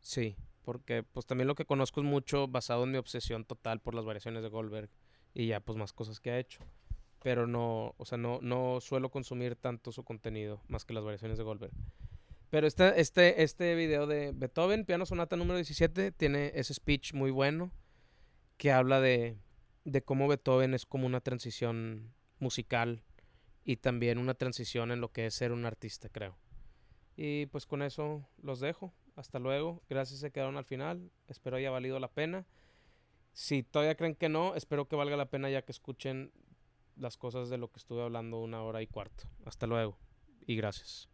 sí porque pues también lo que conozco es mucho basado en mi obsesión total por las variaciones de Goldberg y ya pues más cosas que ha hecho. Pero no, o sea, no, no suelo consumir tanto su contenido más que las variaciones de Goldberg. Pero este, este, este video de Beethoven, Piano Sonata número 17, tiene ese speech muy bueno que habla de, de cómo Beethoven es como una transición musical y también una transición en lo que es ser un artista, creo. Y pues con eso los dejo. Hasta luego. Gracias se quedaron al final. Espero haya valido la pena. Si todavía creen que no, espero que valga la pena ya que escuchen las cosas de lo que estuve hablando una hora y cuarto. Hasta luego y gracias.